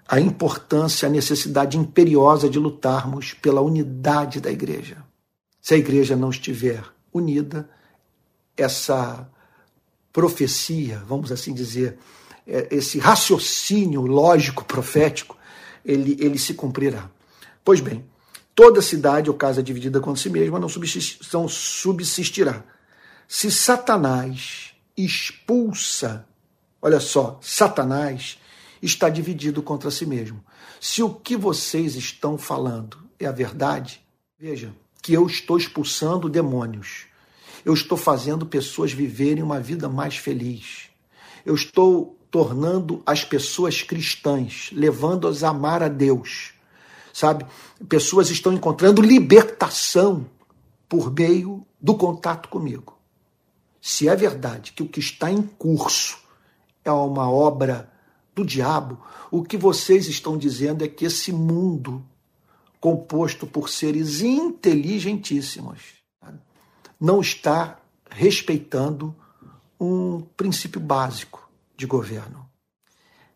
a importância, a necessidade imperiosa de lutarmos pela unidade da igreja. Se a igreja não estiver unida, essa profecia, vamos assim dizer, é, esse raciocínio lógico profético, ele, ele se cumprirá. Pois bem, toda cidade ou casa dividida contra si mesma não subsistirá. Se Satanás expulsa, olha só, Satanás está dividido contra si mesmo. Se o que vocês estão falando é a verdade, veja que eu estou expulsando demônios eu estou fazendo pessoas viverem uma vida mais feliz. Eu estou tornando as pessoas cristãs, levando-as a amar a Deus. Sabe? Pessoas estão encontrando libertação por meio do contato comigo. Se é verdade que o que está em curso é uma obra do diabo, o que vocês estão dizendo é que esse mundo, composto por seres inteligentíssimos, não está respeitando um princípio básico de governo.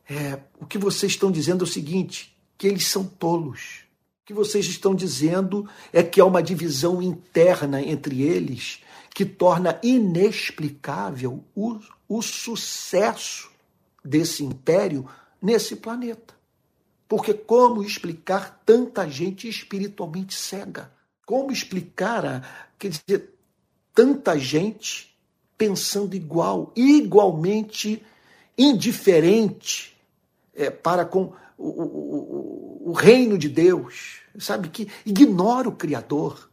É, o que vocês estão dizendo é o seguinte: que eles são tolos. O que vocês estão dizendo é que há uma divisão interna entre eles que torna inexplicável o, o sucesso desse império nesse planeta. Porque como explicar tanta gente espiritualmente cega? Como explicar, quer dizer, tanta gente pensando igual, igualmente indiferente é, para com o, o, o, reino de Deus, sabe? Que ignora o Criador,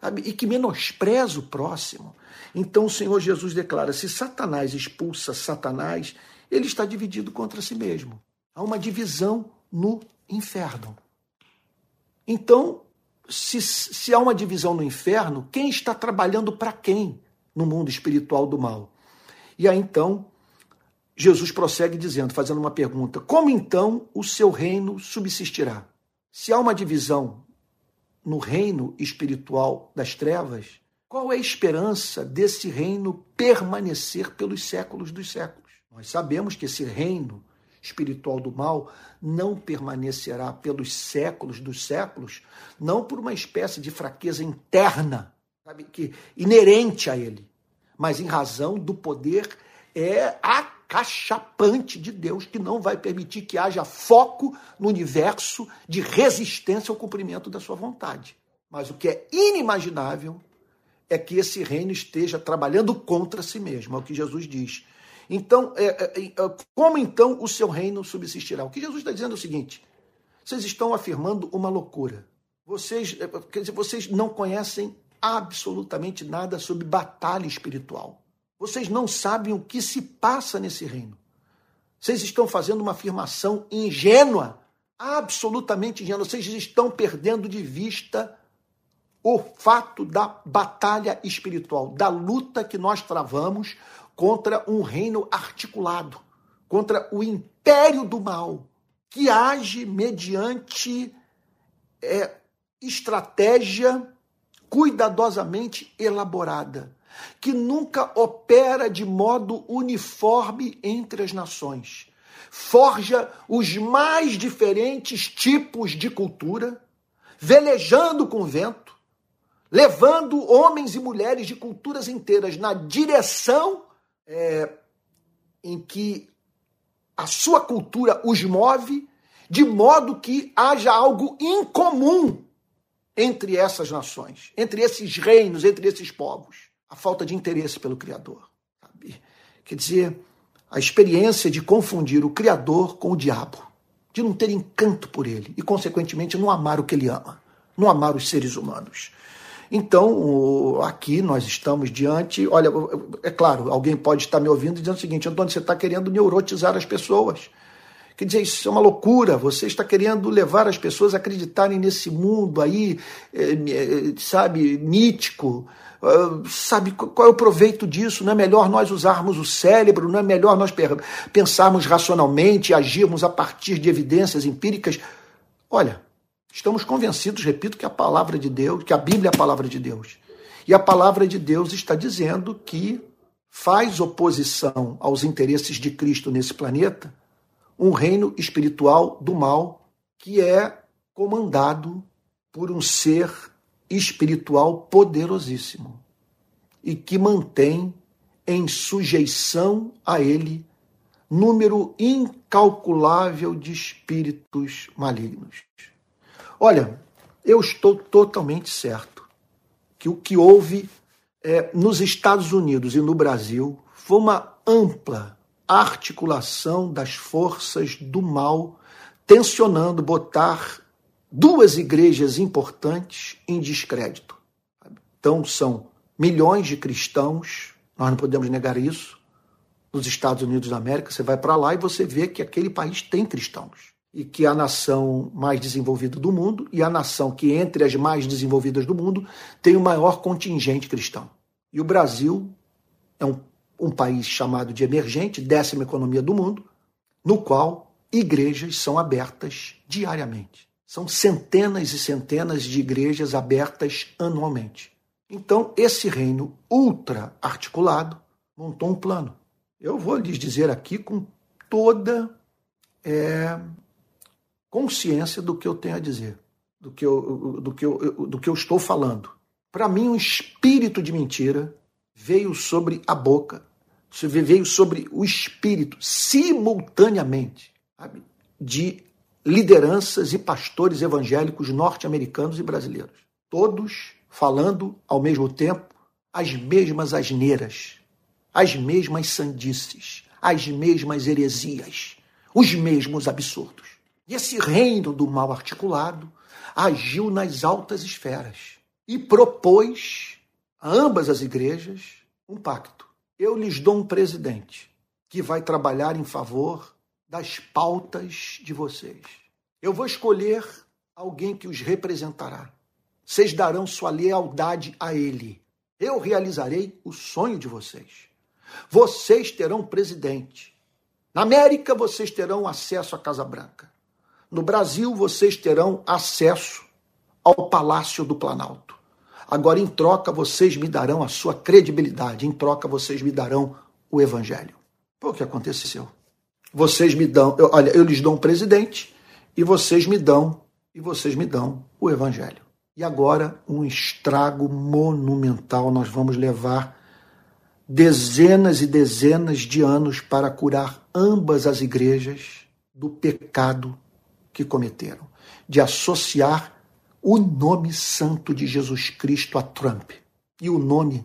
sabe? E que menospreza o próximo. Então o Senhor Jesus declara: se Satanás expulsa Satanás, ele está dividido contra si mesmo. Há uma divisão no inferno. Então, se, se há uma divisão no inferno, quem está trabalhando para quem no mundo espiritual do mal? E aí então, Jesus prossegue dizendo, fazendo uma pergunta: como então o seu reino subsistirá? Se há uma divisão no reino espiritual das trevas, qual é a esperança desse reino permanecer pelos séculos dos séculos? Nós sabemos que esse reino espiritual do mal não permanecerá pelos séculos dos séculos, não por uma espécie de fraqueza interna, sabe, que inerente a ele, mas em razão do poder é acachapante de Deus que não vai permitir que haja foco no universo de resistência ao cumprimento da sua vontade. Mas o que é inimaginável é que esse reino esteja trabalhando contra si mesmo, é o que Jesus diz. Então, é, é, é, como então o seu reino subsistirá? O que Jesus está dizendo é o seguinte: vocês estão afirmando uma loucura. Vocês, é, quer dizer, vocês não conhecem absolutamente nada sobre batalha espiritual. Vocês não sabem o que se passa nesse reino. Vocês estão fazendo uma afirmação ingênua, absolutamente ingênua. Vocês estão perdendo de vista o fato da batalha espiritual, da luta que nós travamos contra um reino articulado, contra o império do mal, que age mediante é, estratégia cuidadosamente elaborada, que nunca opera de modo uniforme entre as nações. Forja os mais diferentes tipos de cultura, velejando com o vento, levando homens e mulheres de culturas inteiras na direção é, em que a sua cultura os move, de modo que haja algo incomum entre essas nações, entre esses reinos, entre esses povos. A falta de interesse pelo Criador. Sabe? Quer dizer, a experiência de confundir o Criador com o diabo, de não ter encanto por ele e, consequentemente, não amar o que ele ama, não amar os seres humanos. Então, aqui nós estamos diante. Olha, é claro, alguém pode estar me ouvindo dizendo o seguinte: Antônio, você está querendo neurotizar as pessoas. Quer dizer, isso é uma loucura. Você está querendo levar as pessoas a acreditarem nesse mundo aí, é, é, sabe, mítico. Ah, sabe qual é o proveito disso? Não é melhor nós usarmos o cérebro? Não é melhor nós pensarmos racionalmente, agirmos a partir de evidências empíricas? Olha, Estamos convencidos, repito, que a palavra de Deus, que a Bíblia é a palavra de Deus. E a palavra de Deus está dizendo que faz oposição aos interesses de Cristo nesse planeta um reino espiritual do mal que é comandado por um ser espiritual poderosíssimo e que mantém em sujeição a ele número incalculável de espíritos malignos. Olha, eu estou totalmente certo que o que houve é, nos Estados Unidos e no Brasil foi uma ampla articulação das forças do mal, tensionando botar duas igrejas importantes em descrédito. Então, são milhões de cristãos, nós não podemos negar isso, nos Estados Unidos da América. Você vai para lá e você vê que aquele país tem cristãos e que a nação mais desenvolvida do mundo e a nação que, entre as mais desenvolvidas do mundo, tem o maior contingente cristão. E o Brasil é um, um país chamado de emergente, décima economia do mundo, no qual igrejas são abertas diariamente. São centenas e centenas de igrejas abertas anualmente. Então, esse reino ultra articulado montou um plano. Eu vou lhes dizer aqui com toda é, consciência do que eu tenho a dizer, do que eu, do que eu, do que eu estou falando. Para mim, um espírito de mentira veio sobre a boca, veio sobre o espírito, simultaneamente, sabe? de lideranças e pastores evangélicos norte-americanos e brasileiros. Todos falando ao mesmo tempo as mesmas asneiras, as mesmas sandices, as mesmas heresias, os mesmos absurdos. E esse reino do mal articulado agiu nas altas esferas e propôs a ambas as igrejas um pacto. Eu lhes dou um presidente que vai trabalhar em favor das pautas de vocês. Eu vou escolher alguém que os representará. Vocês darão sua lealdade a ele. Eu realizarei o sonho de vocês. Vocês terão presidente. Na América, vocês terão acesso à Casa Branca. No Brasil, vocês terão acesso ao Palácio do Planalto. Agora, em troca, vocês me darão a sua credibilidade, em troca, vocês me darão o Evangelho. Foi o que aconteceu. Vocês me dão, eu, olha, eu lhes dou um presidente e vocês me dão, e vocês me dão o Evangelho. E agora, um estrago monumental nós vamos levar dezenas e dezenas de anos para curar ambas as igrejas do pecado que cometeram, de associar o nome santo de Jesus Cristo a Trump e o nome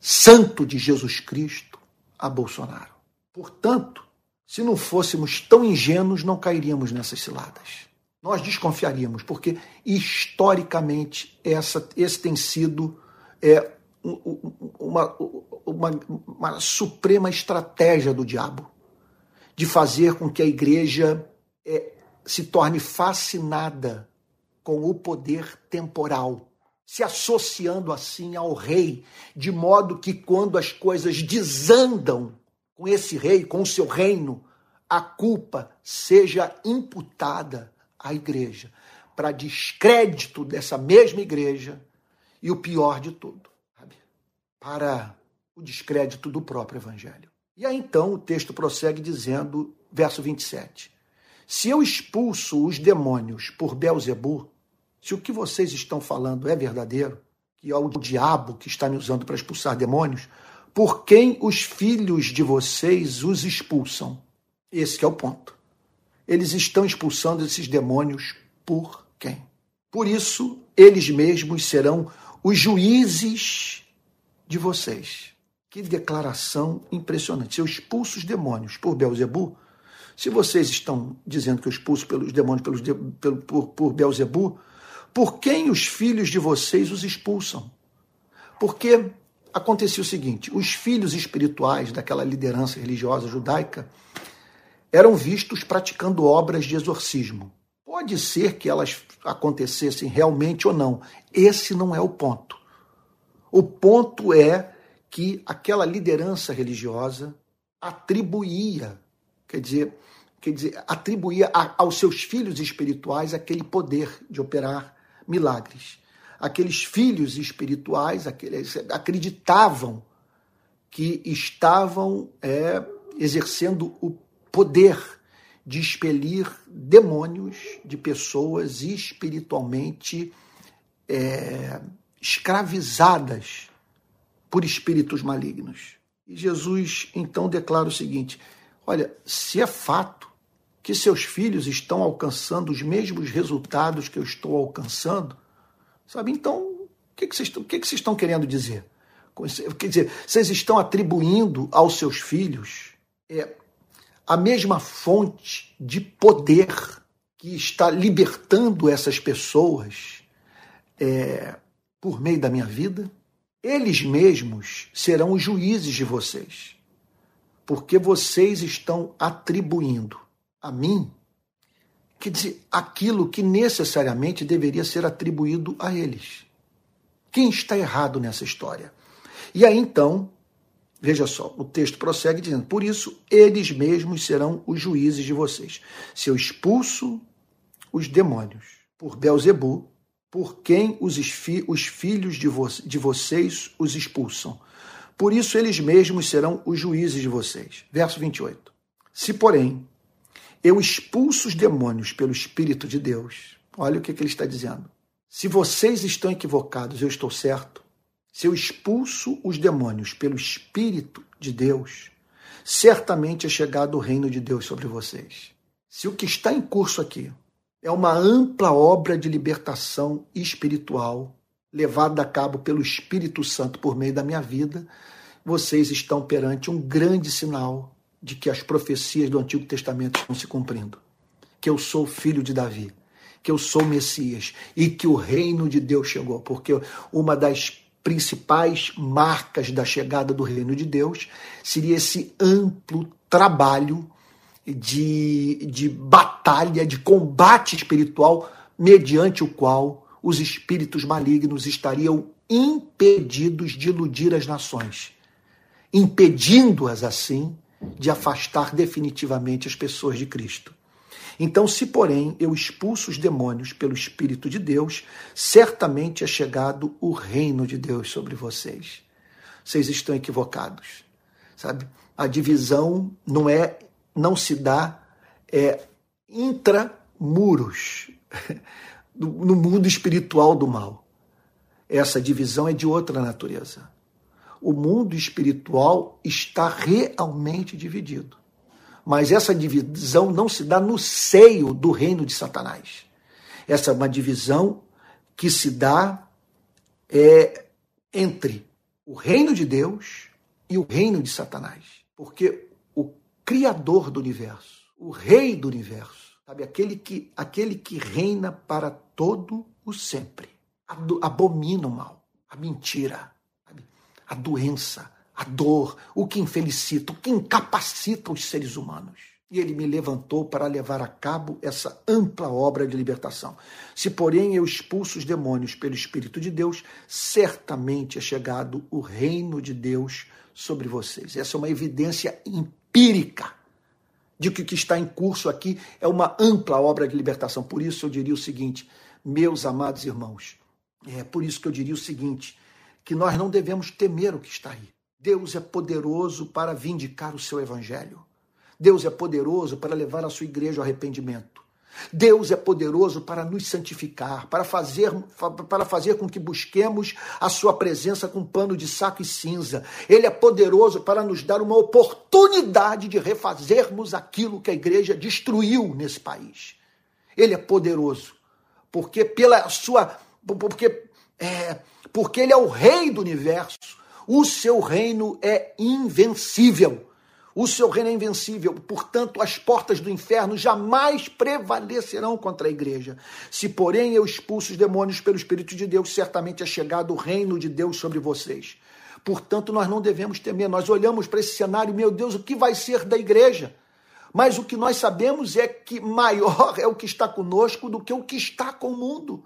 santo de Jesus Cristo a Bolsonaro. Portanto, se não fôssemos tão ingênuos, não cairíamos nessas ciladas. Nós desconfiaríamos, porque historicamente essa, esse tem sido é, uma, uma, uma suprema estratégia do diabo de fazer com que a igreja é, se torne fascinada com o poder temporal, se associando assim ao rei, de modo que quando as coisas desandam com esse rei, com o seu reino, a culpa seja imputada à igreja, para descrédito dessa mesma igreja e o pior de tudo, sabe? para o descrédito do próprio evangelho. E aí então o texto prossegue dizendo, verso 27, se eu expulso os demônios por Belzebu, se o que vocês estão falando é verdadeiro, que é o diabo que está me usando para expulsar demônios, por quem os filhos de vocês os expulsam? Esse é o ponto. Eles estão expulsando esses demônios por quem? Por isso, eles mesmos serão os juízes de vocês. Que declaração impressionante. Se eu expulso os demônios por Belzebu, se vocês estão dizendo que eu expulso pelos demônios pelos, pelo, por, por Belzebu, por quem os filhos de vocês os expulsam? Porque acontecia o seguinte: os filhos espirituais daquela liderança religiosa judaica eram vistos praticando obras de exorcismo. Pode ser que elas acontecessem realmente ou não. Esse não é o ponto. O ponto é que aquela liderança religiosa atribuía, quer dizer, quer dizer, atribuía a, aos seus filhos espirituais aquele poder de operar milagres. Aqueles filhos espirituais aqueles, acreditavam que estavam é, exercendo o poder de expelir demônios de pessoas espiritualmente é, escravizadas por espíritos malignos. E Jesus então declara o seguinte: olha, se é fato que seus filhos estão alcançando os mesmos resultados que eu estou alcançando, sabe? Então, o que, que, vocês, o que, que vocês estão querendo dizer? Quer dizer, vocês estão atribuindo aos seus filhos é, a mesma fonte de poder que está libertando essas pessoas é, por meio da minha vida? Eles mesmos serão os juízes de vocês, porque vocês estão atribuindo a mim, quer dizer, aquilo que necessariamente deveria ser atribuído a eles. Quem está errado nessa história? E aí então, veja só, o texto prossegue dizendo: Por isso, eles mesmos serão os juízes de vocês. Se eu expulso os demônios por Belzebu, por quem os, os filhos de, vo de vocês os expulsam. Por isso, eles mesmos serão os juízes de vocês. Verso 28. Se, porém, eu expulso os demônios pelo Espírito de Deus. Olha o que, que ele está dizendo. Se vocês estão equivocados, eu estou certo. Se eu expulso os demônios pelo Espírito de Deus, certamente é chegado o reino de Deus sobre vocês. Se o que está em curso aqui é uma ampla obra de libertação espiritual levada a cabo pelo Espírito Santo por meio da minha vida, vocês estão perante um grande sinal de que as profecias do Antigo Testamento estão se cumprindo. Que eu sou filho de Davi, que eu sou Messias e que o reino de Deus chegou. Porque uma das principais marcas da chegada do reino de Deus seria esse amplo trabalho de, de batalha, de combate espiritual, mediante o qual os espíritos malignos estariam impedidos de iludir as nações, impedindo-as assim de afastar definitivamente as pessoas de Cristo. Então, se porém eu expulso os demônios pelo Espírito de Deus, certamente é chegado o reino de Deus sobre vocês. Vocês estão equivocados, sabe? A divisão não é, não se dá é, intramuros, no mundo espiritual do mal. Essa divisão é de outra natureza. O mundo espiritual está realmente dividido. Mas essa divisão não se dá no seio do reino de Satanás. Essa é uma divisão que se dá é, entre o reino de Deus e o reino de Satanás. Porque o Criador do universo, o Rei do universo, sabe, aquele que, aquele que reina para todo o sempre, abomina o mal, a mentira, a doença, a dor, o que infelicita, o que incapacita os seres humanos. E ele me levantou para levar a cabo essa ampla obra de libertação. Se, porém, eu expulso os demônios pelo Espírito de Deus, certamente é chegado o reino de Deus sobre vocês. Essa é uma evidência empírica de que o que está em curso aqui é uma ampla obra de libertação. Por isso eu diria o seguinte, meus amados irmãos, é por isso que eu diria o seguinte, que nós não devemos temer o que está aí. Deus é poderoso para vindicar o seu evangelho. Deus é poderoso para levar a sua igreja ao arrependimento. Deus é poderoso para nos santificar, para fazer, para fazer com que busquemos a sua presença com pano de saco e cinza. Ele é poderoso para nos dar uma oportunidade de refazermos aquilo que a igreja destruiu nesse país. Ele é poderoso, porque pela sua porque é, porque ele é o rei do universo o seu reino é invencível. O seu reino é invencível, portanto, as portas do inferno jamais prevalecerão contra a igreja. Se, porém, eu expulso os demônios pelo Espírito de Deus, certamente é chegado o reino de Deus sobre vocês. Portanto, nós não devemos temer. Nós olhamos para esse cenário, meu Deus, o que vai ser da igreja? Mas o que nós sabemos é que maior é o que está conosco do que o que está com o mundo.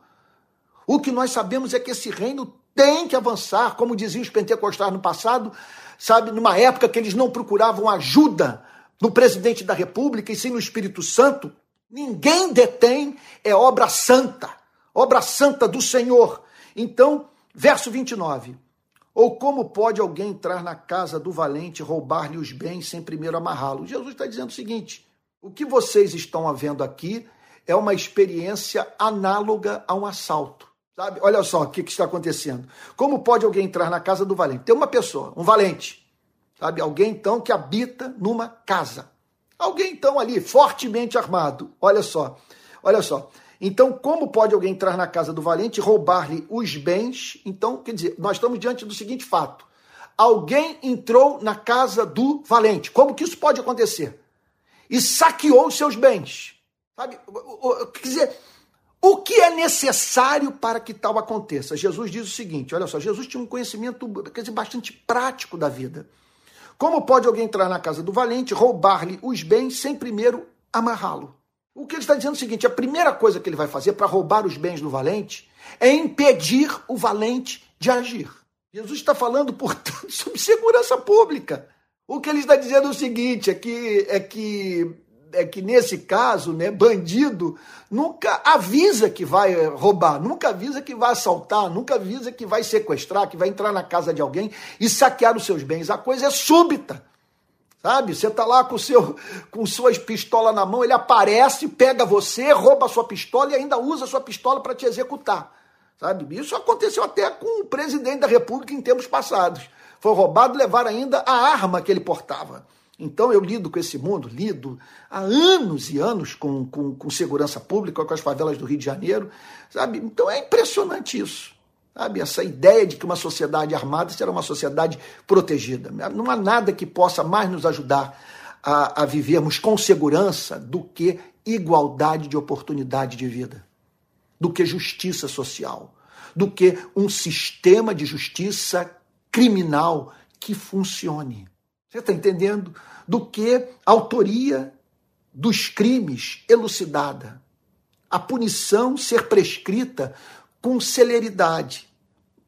O que nós sabemos é que esse reino tem que avançar, como diziam os pentecostais no passado, sabe, numa época que eles não procuravam ajuda no presidente da República e sim no Espírito Santo. Ninguém detém, é obra santa, obra santa do Senhor. Então, verso 29. Ou como pode alguém entrar na casa do valente, roubar-lhe os bens sem primeiro amarrá-lo? Jesus está dizendo o seguinte: o que vocês estão vendo aqui é uma experiência análoga a um assalto. Sabe? Olha só o que, que, está acontecendo. Como pode alguém entrar na casa do valente? Tem uma pessoa, um valente. Sabe? Alguém então que habita numa casa. Alguém então ali, fortemente armado. Olha só. Olha só. Então, como pode alguém entrar na casa do valente e roubar-lhe os bens? Então, quer dizer, nós estamos diante do seguinte fato. Alguém entrou na casa do valente. Como que isso pode acontecer? E saqueou os seus bens. Sabe? Quer dizer, o que é necessário para que tal aconteça? Jesus diz o seguinte: olha só, Jesus tinha um conhecimento dizer, bastante prático da vida. Como pode alguém entrar na casa do valente, roubar-lhe os bens sem primeiro amarrá-lo? O que ele está dizendo é o seguinte: a primeira coisa que ele vai fazer para roubar os bens do valente é impedir o valente de agir. Jesus está falando, portanto, sobre segurança pública. O que ele está dizendo é o seguinte: é que, é que é que nesse caso, né, bandido nunca avisa que vai roubar, nunca avisa que vai assaltar, nunca avisa que vai sequestrar, que vai entrar na casa de alguém e saquear os seus bens. A coisa é súbita. Sabe? Você tá lá com seu com suas pistolas na mão, ele aparece, pega você, rouba a sua pistola e ainda usa a sua pistola para te executar. Sabe? Isso aconteceu até com o presidente da República em tempos passados. Foi roubado levar ainda a arma que ele portava. Então eu lido com esse mundo, lido há anos e anos com, com, com, segurança pública, com as favelas do Rio de Janeiro, sabe? Então é impressionante isso, sabe? Essa ideia de que uma sociedade armada será uma sociedade protegida. Não há nada que possa mais nos ajudar a, a vivermos com segurança do que igualdade de oportunidade de vida, do que justiça social, do que um sistema de justiça criminal que funcione. Você está entendendo? Do que a autoria dos crimes elucidada. A punição ser prescrita com celeridade,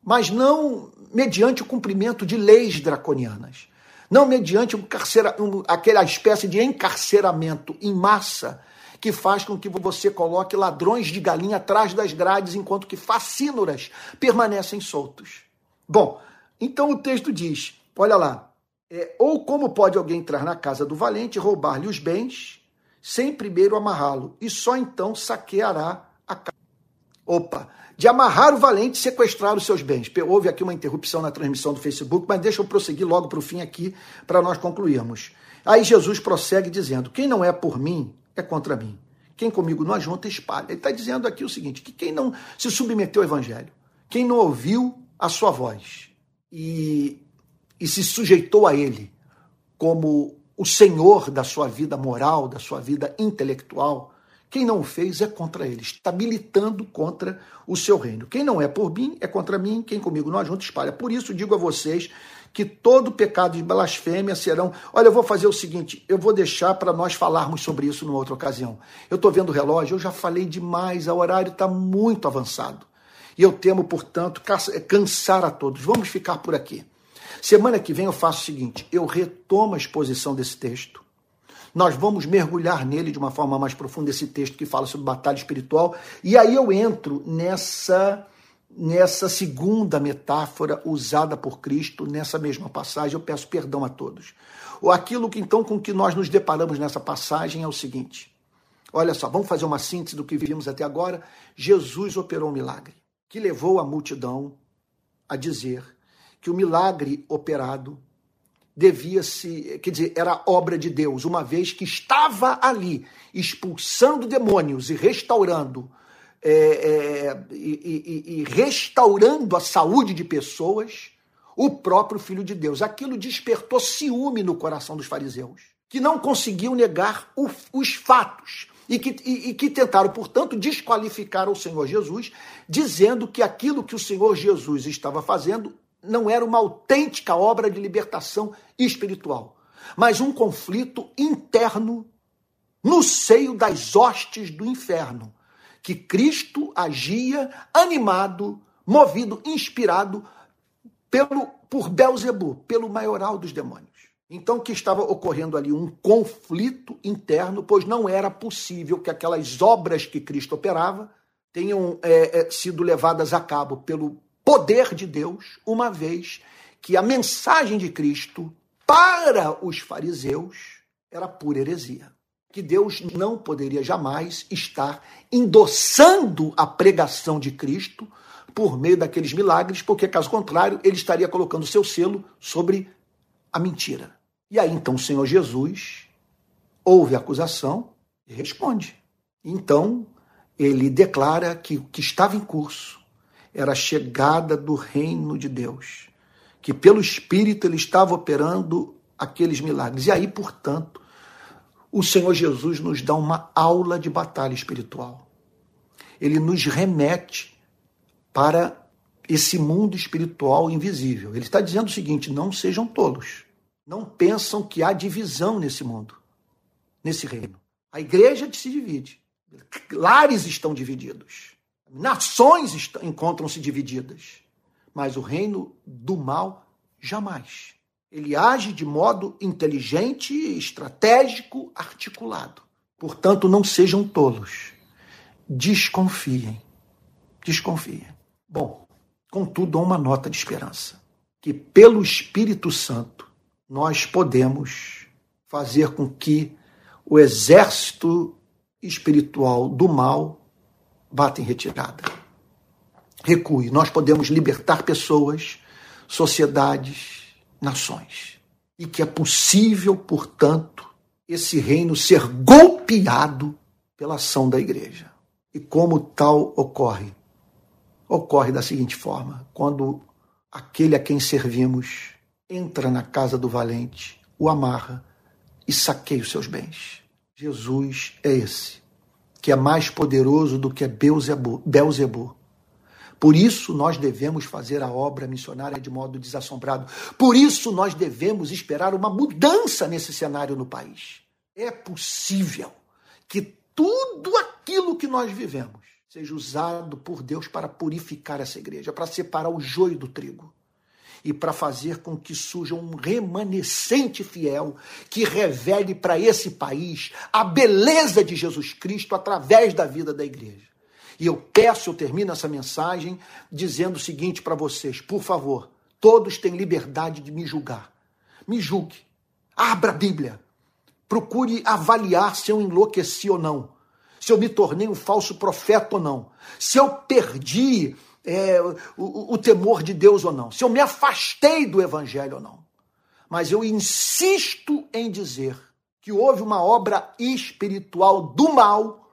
mas não mediante o cumprimento de leis draconianas. Não mediante um carcera, um, aquela espécie de encarceramento em massa que faz com que você coloque ladrões de galinha atrás das grades, enquanto que facínoras permanecem soltos. Bom, então o texto diz: olha lá, é, ou como pode alguém entrar na casa do valente e roubar-lhe os bens, sem primeiro amarrá-lo, e só então saqueará a casa. Opa, de amarrar o valente e sequestrar os seus bens. Houve aqui uma interrupção na transmissão do Facebook, mas deixa eu prosseguir logo para o fim aqui, para nós concluirmos. Aí Jesus prossegue dizendo: Quem não é por mim, é contra mim. Quem comigo não ajunta, espalha. Ele está dizendo aqui o seguinte: que quem não se submeteu ao evangelho, quem não ouviu a sua voz e, e se sujeitou a ele como o senhor da sua vida moral, da sua vida intelectual, quem não o fez é contra ele, está militando contra o seu reino. Quem não é por mim é contra mim, quem comigo não ajunta, espalha. Por isso digo a vocês que todo pecado de blasfêmia serão. Olha, eu vou fazer o seguinte: eu vou deixar para nós falarmos sobre isso numa outra ocasião. Eu estou vendo o relógio, eu já falei demais, o horário está muito avançado. E eu temo, portanto, cansar a todos. Vamos ficar por aqui. Semana que vem eu faço o seguinte: eu retomo a exposição desse texto. Nós vamos mergulhar nele de uma forma mais profunda, esse texto que fala sobre batalha espiritual. E aí eu entro nessa nessa segunda metáfora usada por Cristo nessa mesma passagem. Eu peço perdão a todos. Aquilo que então com que nós nos deparamos nessa passagem é o seguinte: olha só, vamos fazer uma síntese do que vimos até agora. Jesus operou um milagre que levou a multidão a dizer que o milagre operado devia se, quer dizer, era obra de Deus, uma vez que estava ali expulsando demônios e restaurando é, é, e, e, e restaurando a saúde de pessoas, o próprio Filho de Deus. Aquilo despertou ciúme no coração dos fariseus, que não conseguiam negar o, os fatos e que, e, e que tentaram, portanto, desqualificar o Senhor Jesus, dizendo que aquilo que o Senhor Jesus estava fazendo não era uma autêntica obra de libertação espiritual, mas um conflito interno no seio das hostes do inferno, que Cristo agia animado, movido, inspirado pelo por Belzebu, pelo maioral dos demônios. Então que estava ocorrendo ali um conflito interno, pois não era possível que aquelas obras que Cristo operava tenham é, é, sido levadas a cabo pelo poder de Deus, uma vez que a mensagem de Cristo para os fariseus era pura heresia que Deus não poderia jamais estar endossando a pregação de Cristo por meio daqueles milagres, porque caso contrário, ele estaria colocando seu selo sobre a mentira. E aí então o Senhor Jesus ouve a acusação e responde. Então ele declara que o que estava em curso era a chegada do reino de Deus, que pelo Espírito ele estava operando aqueles milagres. E aí, portanto, o Senhor Jesus nos dá uma aula de batalha espiritual. Ele nos remete para esse mundo espiritual invisível. Ele está dizendo o seguinte: não sejam tolos. Não pensam que há divisão nesse mundo, nesse reino. A igreja se divide. Lares estão divididos. Nações encontram-se divididas. Mas o reino do mal jamais. Ele age de modo inteligente, estratégico, articulado. Portanto, não sejam tolos. Desconfiem. Desconfiem. Bom, contudo, dou uma nota de esperança. Que pelo Espírito Santo nós podemos fazer com que o exército espiritual do mal bata em retirada. Recue. Nós podemos libertar pessoas, sociedades, nações. E que é possível, portanto, esse reino ser golpeado pela ação da igreja. E como tal ocorre? Ocorre da seguinte forma: quando aquele a quem servimos entra na casa do valente, o amarra e saqueia os seus bens. Jesus é esse, que é mais poderoso do que Belzebu, por isso nós devemos fazer a obra missionária de modo desassombrado. Por isso nós devemos esperar uma mudança nesse cenário no país. É possível que tudo aquilo que nós vivemos seja usado por Deus para purificar essa igreja, para separar o joio do trigo. E para fazer com que surja um remanescente fiel que revele para esse país a beleza de Jesus Cristo através da vida da igreja. E eu peço, eu termino essa mensagem dizendo o seguinte para vocês: por favor, todos têm liberdade de me julgar. Me julgue. Abra a Bíblia. Procure avaliar se eu enlouqueci ou não. Se eu me tornei um falso profeta ou não. Se eu perdi é, o, o temor de Deus ou não, se eu me afastei do evangelho ou não. Mas eu insisto em dizer que houve uma obra espiritual do mal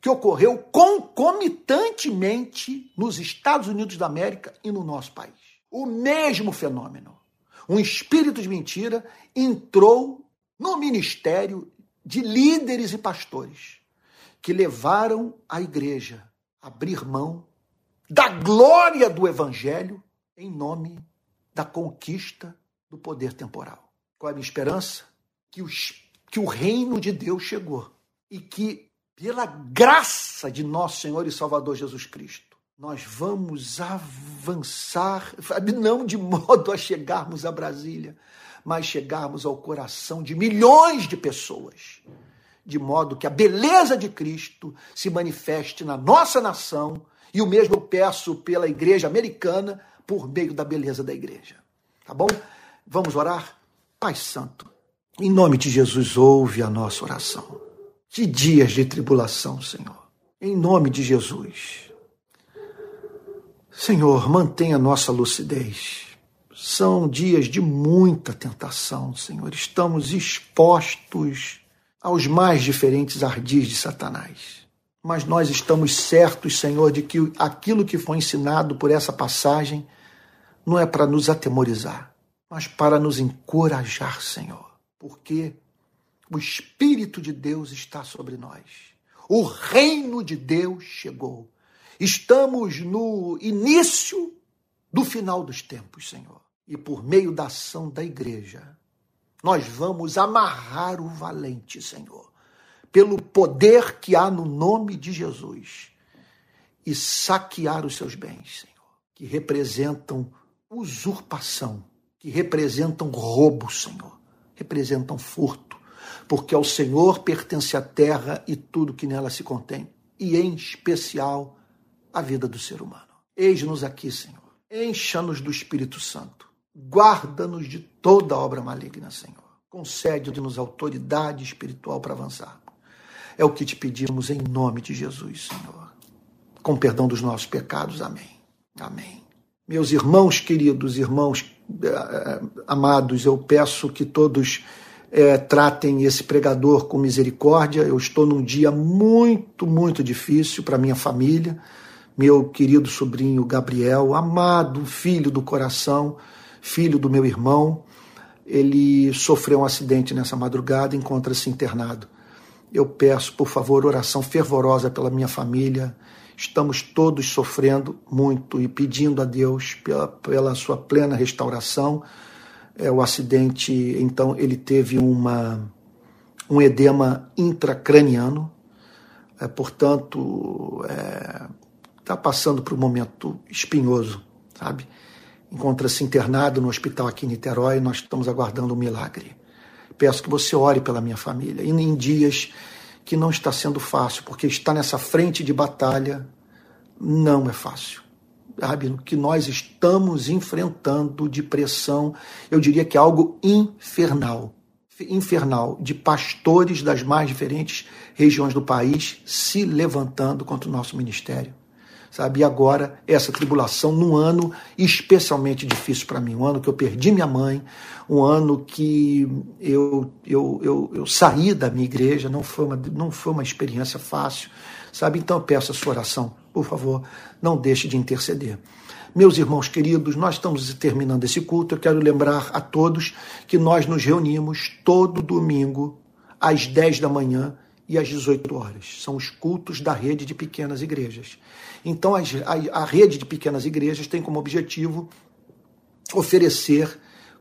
que ocorreu concomitantemente nos Estados Unidos da América e no nosso país. O mesmo fenômeno. Um espírito de mentira entrou no ministério de líderes e pastores que levaram a igreja a abrir mão da glória do evangelho em nome da conquista do poder temporal. Qual é a minha esperança? Que, os, que o reino de Deus chegou e que, pela graça de nosso Senhor e Salvador Jesus Cristo, nós vamos avançar, não de modo a chegarmos a Brasília, mas chegarmos ao coração de milhões de pessoas, de modo que a beleza de Cristo se manifeste na nossa nação e o mesmo eu peço pela igreja americana por meio da beleza da igreja. Tá bom? Vamos orar? Pai Santo, em nome de Jesus, ouve a nossa oração. Que dias de tribulação, Senhor. Em nome de Jesus. Senhor, mantenha nossa lucidez. São dias de muita tentação, Senhor. Estamos expostos aos mais diferentes ardis de Satanás mas nós estamos certos, Senhor, de que aquilo que foi ensinado por essa passagem não é para nos atemorizar, mas para nos encorajar, Senhor, porque o Espírito de Deus está sobre nós. O reino de Deus chegou. Estamos no início do final dos tempos, Senhor. E por meio da ação da igreja, nós vamos amarrar o valente, Senhor pelo poder que há no nome de Jesus e saquear os seus bens, Senhor, que representam usurpação, que representam roubo, Senhor, representam furto, porque ao Senhor pertence a terra e tudo que nela se contém, e em especial a vida do ser humano. Eis-nos aqui, Senhor. Encha-nos do Espírito Santo. Guarda-nos de toda obra maligna, Senhor. Concede-nos autoridade espiritual para avançar. É o que te pedimos em nome de Jesus, Senhor. Com perdão dos nossos pecados. Amém. Amém. Meus irmãos queridos, irmãos eh, amados, eu peço que todos é, tratem esse pregador com misericórdia. Eu estou num dia muito, muito difícil para minha família. Meu querido sobrinho Gabriel, amado filho do coração, filho do meu irmão, ele sofreu um acidente nessa madrugada, encontra-se internado. Eu peço, por favor, oração fervorosa pela minha família. Estamos todos sofrendo muito e pedindo a Deus pela, pela sua plena restauração. É, o acidente, então, ele teve uma, um edema intracraniano, é, portanto, está é, passando por um momento espinhoso, sabe? Encontra-se internado no hospital aqui em Niterói, nós estamos aguardando um milagre. Peço que você ore pela minha família. E em dias que não está sendo fácil, porque estar nessa frente de batalha não é fácil. Rabino, que nós estamos enfrentando de pressão, eu diria que é algo infernal. Infernal, de pastores das mais diferentes regiões do país se levantando contra o nosso ministério sabe? E agora, essa tribulação num ano especialmente difícil para mim, um ano que eu perdi minha mãe, um ano que eu, eu, eu, eu saí da minha igreja, não foi, uma, não foi uma experiência fácil, sabe? Então eu peço a sua oração, por favor, não deixe de interceder. Meus irmãos queridos, nós estamos terminando esse culto. Eu quero lembrar a todos que nós nos reunimos todo domingo às 10 da manhã e às 18 horas. São os cultos da rede de pequenas igrejas. Então, a, a, a rede de pequenas igrejas tem como objetivo oferecer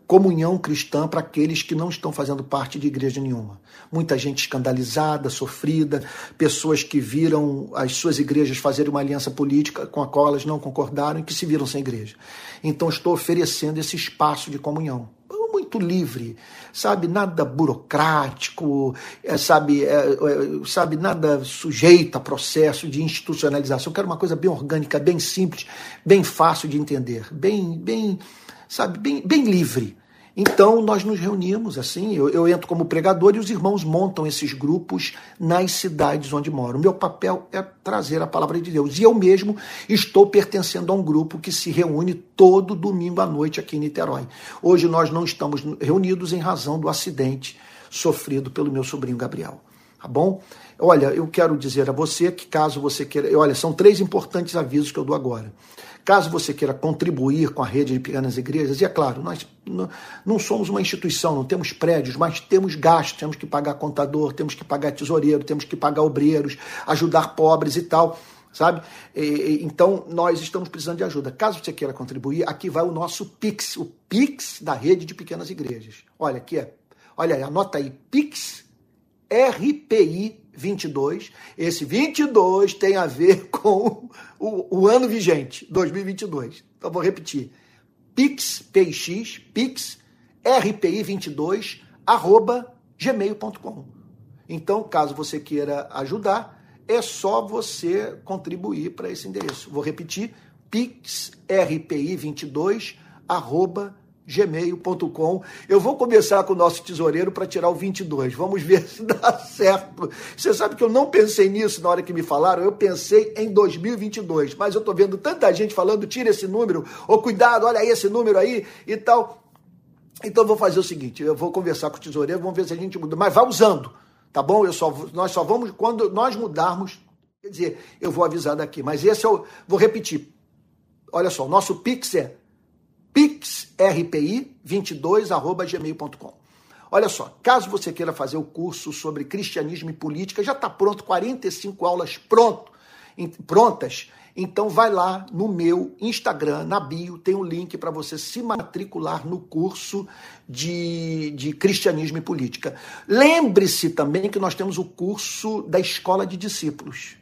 comunhão cristã para aqueles que não estão fazendo parte de igreja nenhuma. Muita gente escandalizada, sofrida, pessoas que viram as suas igrejas fazerem uma aliança política com a qual elas não concordaram e que se viram sem igreja. Então estou oferecendo esse espaço de comunhão livre, sabe, nada burocrático, é, sabe, é, é, sabe, nada sujeito a processo de institucionalização. Eu quero uma coisa bem orgânica, bem simples, bem fácil de entender, bem, bem, sabe, bem, bem livre. Então nós nos reunimos assim, eu, eu, entro como pregador e os irmãos montam esses grupos nas cidades onde moram. Meu papel é trazer a palavra de Deus. E eu mesmo estou pertencendo a um grupo que se reúne todo domingo à noite aqui em Niterói. Hoje nós não estamos reunidos em razão do acidente sofrido pelo meu sobrinho Gabriel. Tá bom? Olha, eu quero dizer a você que caso você queira. Olha, são três importantes avisos que eu dou agora. Caso você queira contribuir com a rede de pequenas igrejas, e é claro, nós não somos uma instituição, não temos prédios, mas temos gastos, temos que pagar contador, temos que pagar tesoureiro, temos que pagar obreiros, ajudar pobres e tal, sabe? Então, nós estamos precisando de ajuda. Caso você queira contribuir, aqui vai o nosso Pix, o Pix da rede de pequenas igrejas. Olha, aqui é, olha aí, anota aí, Pix RPI 22. Esse 22 tem a ver com o, o ano vigente, 2022. Então vou repetir. Pix, PX, Pix, RPI 22, arroba gmail.com. Então, caso você queira ajudar, é só você contribuir para esse endereço. Vou repetir, pix, RPI 22, arroba gmail.com. Eu vou começar com o nosso tesoureiro para tirar o 22. Vamos ver se dá certo. Você sabe que eu não pensei nisso na hora que me falaram, eu pensei em 2022, mas eu estou vendo tanta gente falando, tira esse número, ou cuidado, olha aí esse número aí e tal. Então eu vou fazer o seguinte, eu vou conversar com o tesoureiro, vamos ver se a gente muda, mas vá usando, tá bom? Eu só, nós só vamos, quando nós mudarmos, quer dizer, eu vou avisar daqui, mas esse eu vou repetir. Olha só, o nosso Pix é pixrpi22@gmail.com. Olha só, caso você queira fazer o curso sobre cristianismo e política, já está pronto, 45 aulas pronto, prontas. Então vai lá no meu Instagram, na bio, tem um link para você se matricular no curso de, de cristianismo e política. Lembre-se também que nós temos o curso da Escola de Discípulos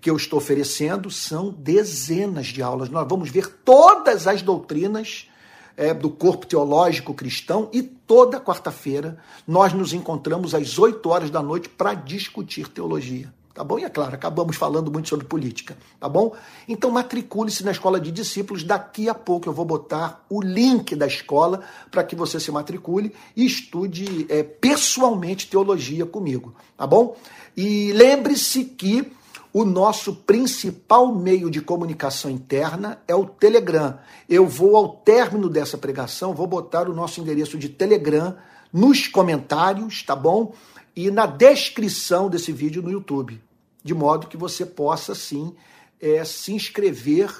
que eu estou oferecendo são dezenas de aulas. Nós vamos ver todas as doutrinas é, do corpo teológico cristão e toda quarta-feira nós nos encontramos às 8 horas da noite para discutir teologia. Tá bom? E é claro, acabamos falando muito sobre política, tá bom? Então matricule-se na escola de discípulos. Daqui a pouco eu vou botar o link da escola para que você se matricule e estude é, pessoalmente teologia comigo, tá bom? E lembre-se que o nosso principal meio de comunicação interna é o Telegram. Eu vou, ao término dessa pregação, vou botar o nosso endereço de Telegram nos comentários, tá bom? E na descrição desse vídeo no YouTube, de modo que você possa, sim, é, se inscrever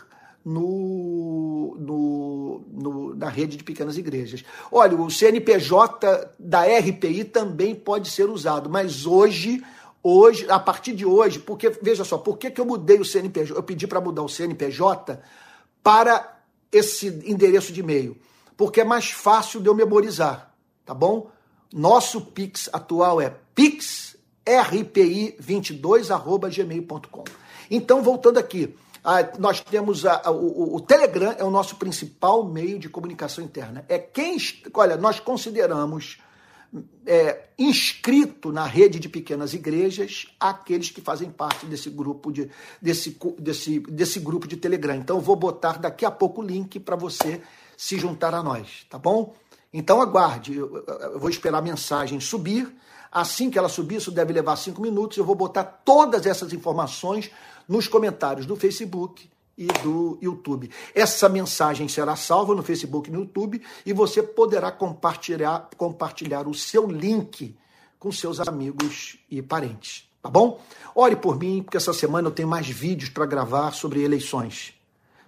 no, no, no, na rede de pequenas igrejas. Olha, o CNPJ da RPI também pode ser usado, mas hoje hoje, a partir de hoje, porque, veja só, por que, que eu mudei o CNPJ? Eu pedi para mudar o CNPJ para esse endereço de e-mail. Porque é mais fácil de eu memorizar, tá bom? Nosso Pix atual é pixrpi22.gmail.com. Então, voltando aqui, nós temos a, a, o, o, Telegram é o nosso principal meio de comunicação interna. É quem, olha, nós consideramos é, inscrito na rede de pequenas igrejas aqueles que fazem parte desse grupo de, desse, desse, desse grupo de Telegram. Então, vou botar daqui a pouco o link para você se juntar a nós, tá bom? Então, aguarde. Eu, eu vou esperar a mensagem subir. Assim que ela subir, isso deve levar cinco minutos. Eu vou botar todas essas informações nos comentários do Facebook e do YouTube. Essa mensagem será salva no Facebook e no YouTube e você poderá compartilhar, compartilhar o seu link com seus amigos e parentes. Tá bom? Ore por mim, porque essa semana eu tenho mais vídeos para gravar sobre eleições.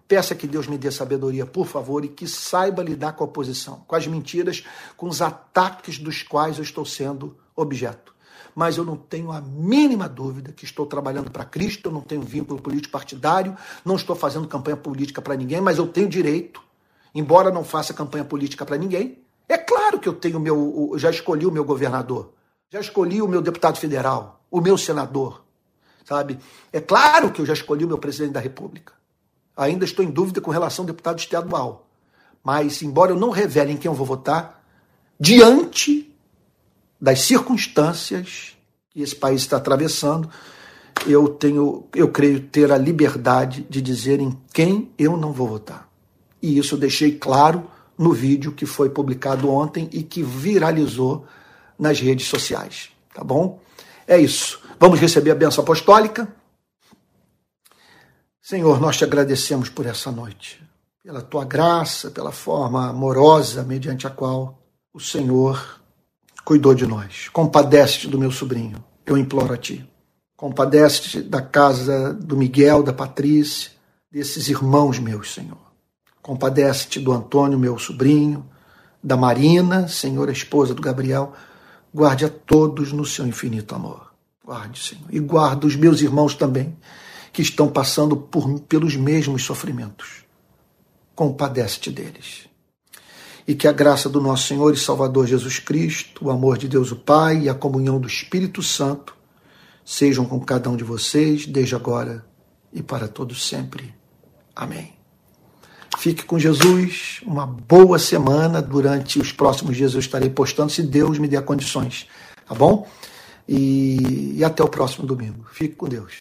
Peça que Deus me dê sabedoria, por favor, e que saiba lidar com a oposição, com as mentiras, com os ataques dos quais eu estou sendo objeto mas eu não tenho a mínima dúvida que estou trabalhando para Cristo, eu não tenho vínculo político partidário, não estou fazendo campanha política para ninguém, mas eu tenho direito, embora não faça campanha política para ninguém, É claro que eu tenho meu, já escolhi o meu governador, já escolhi o meu deputado federal, o meu senador, sabe? É claro que eu já escolhi o meu presidente da República. Ainda estou em dúvida com relação ao deputado estadual. Mas, embora eu não revele em quem eu vou votar, diante das circunstâncias que esse país está atravessando, eu tenho, eu creio ter a liberdade de dizer em quem eu não vou votar. E isso eu deixei claro no vídeo que foi publicado ontem e que viralizou nas redes sociais, tá bom? É isso. Vamos receber a benção apostólica. Senhor, nós te agradecemos por essa noite, pela tua graça, pela forma amorosa mediante a qual o Senhor cuidou de nós. Compadece-te do meu sobrinho, eu imploro a ti. Compadece-te da casa do Miguel, da Patrícia, desses irmãos meus, Senhor. Compadece-te do Antônio, meu sobrinho, da Marina, Senhor, a esposa do Gabriel. Guarde a todos no seu infinito amor. Guarde, Senhor. E guarda os meus irmãos também, que estão passando por, pelos mesmos sofrimentos. Compadece-te deles. E que a graça do nosso Senhor e Salvador Jesus Cristo, o amor de Deus o Pai e a comunhão do Espírito Santo sejam com cada um de vocês, desde agora e para todos sempre. Amém. Fique com Jesus, uma boa semana. Durante os próximos dias eu estarei postando, se Deus me der condições, tá bom? E, e até o próximo domingo. Fique com Deus.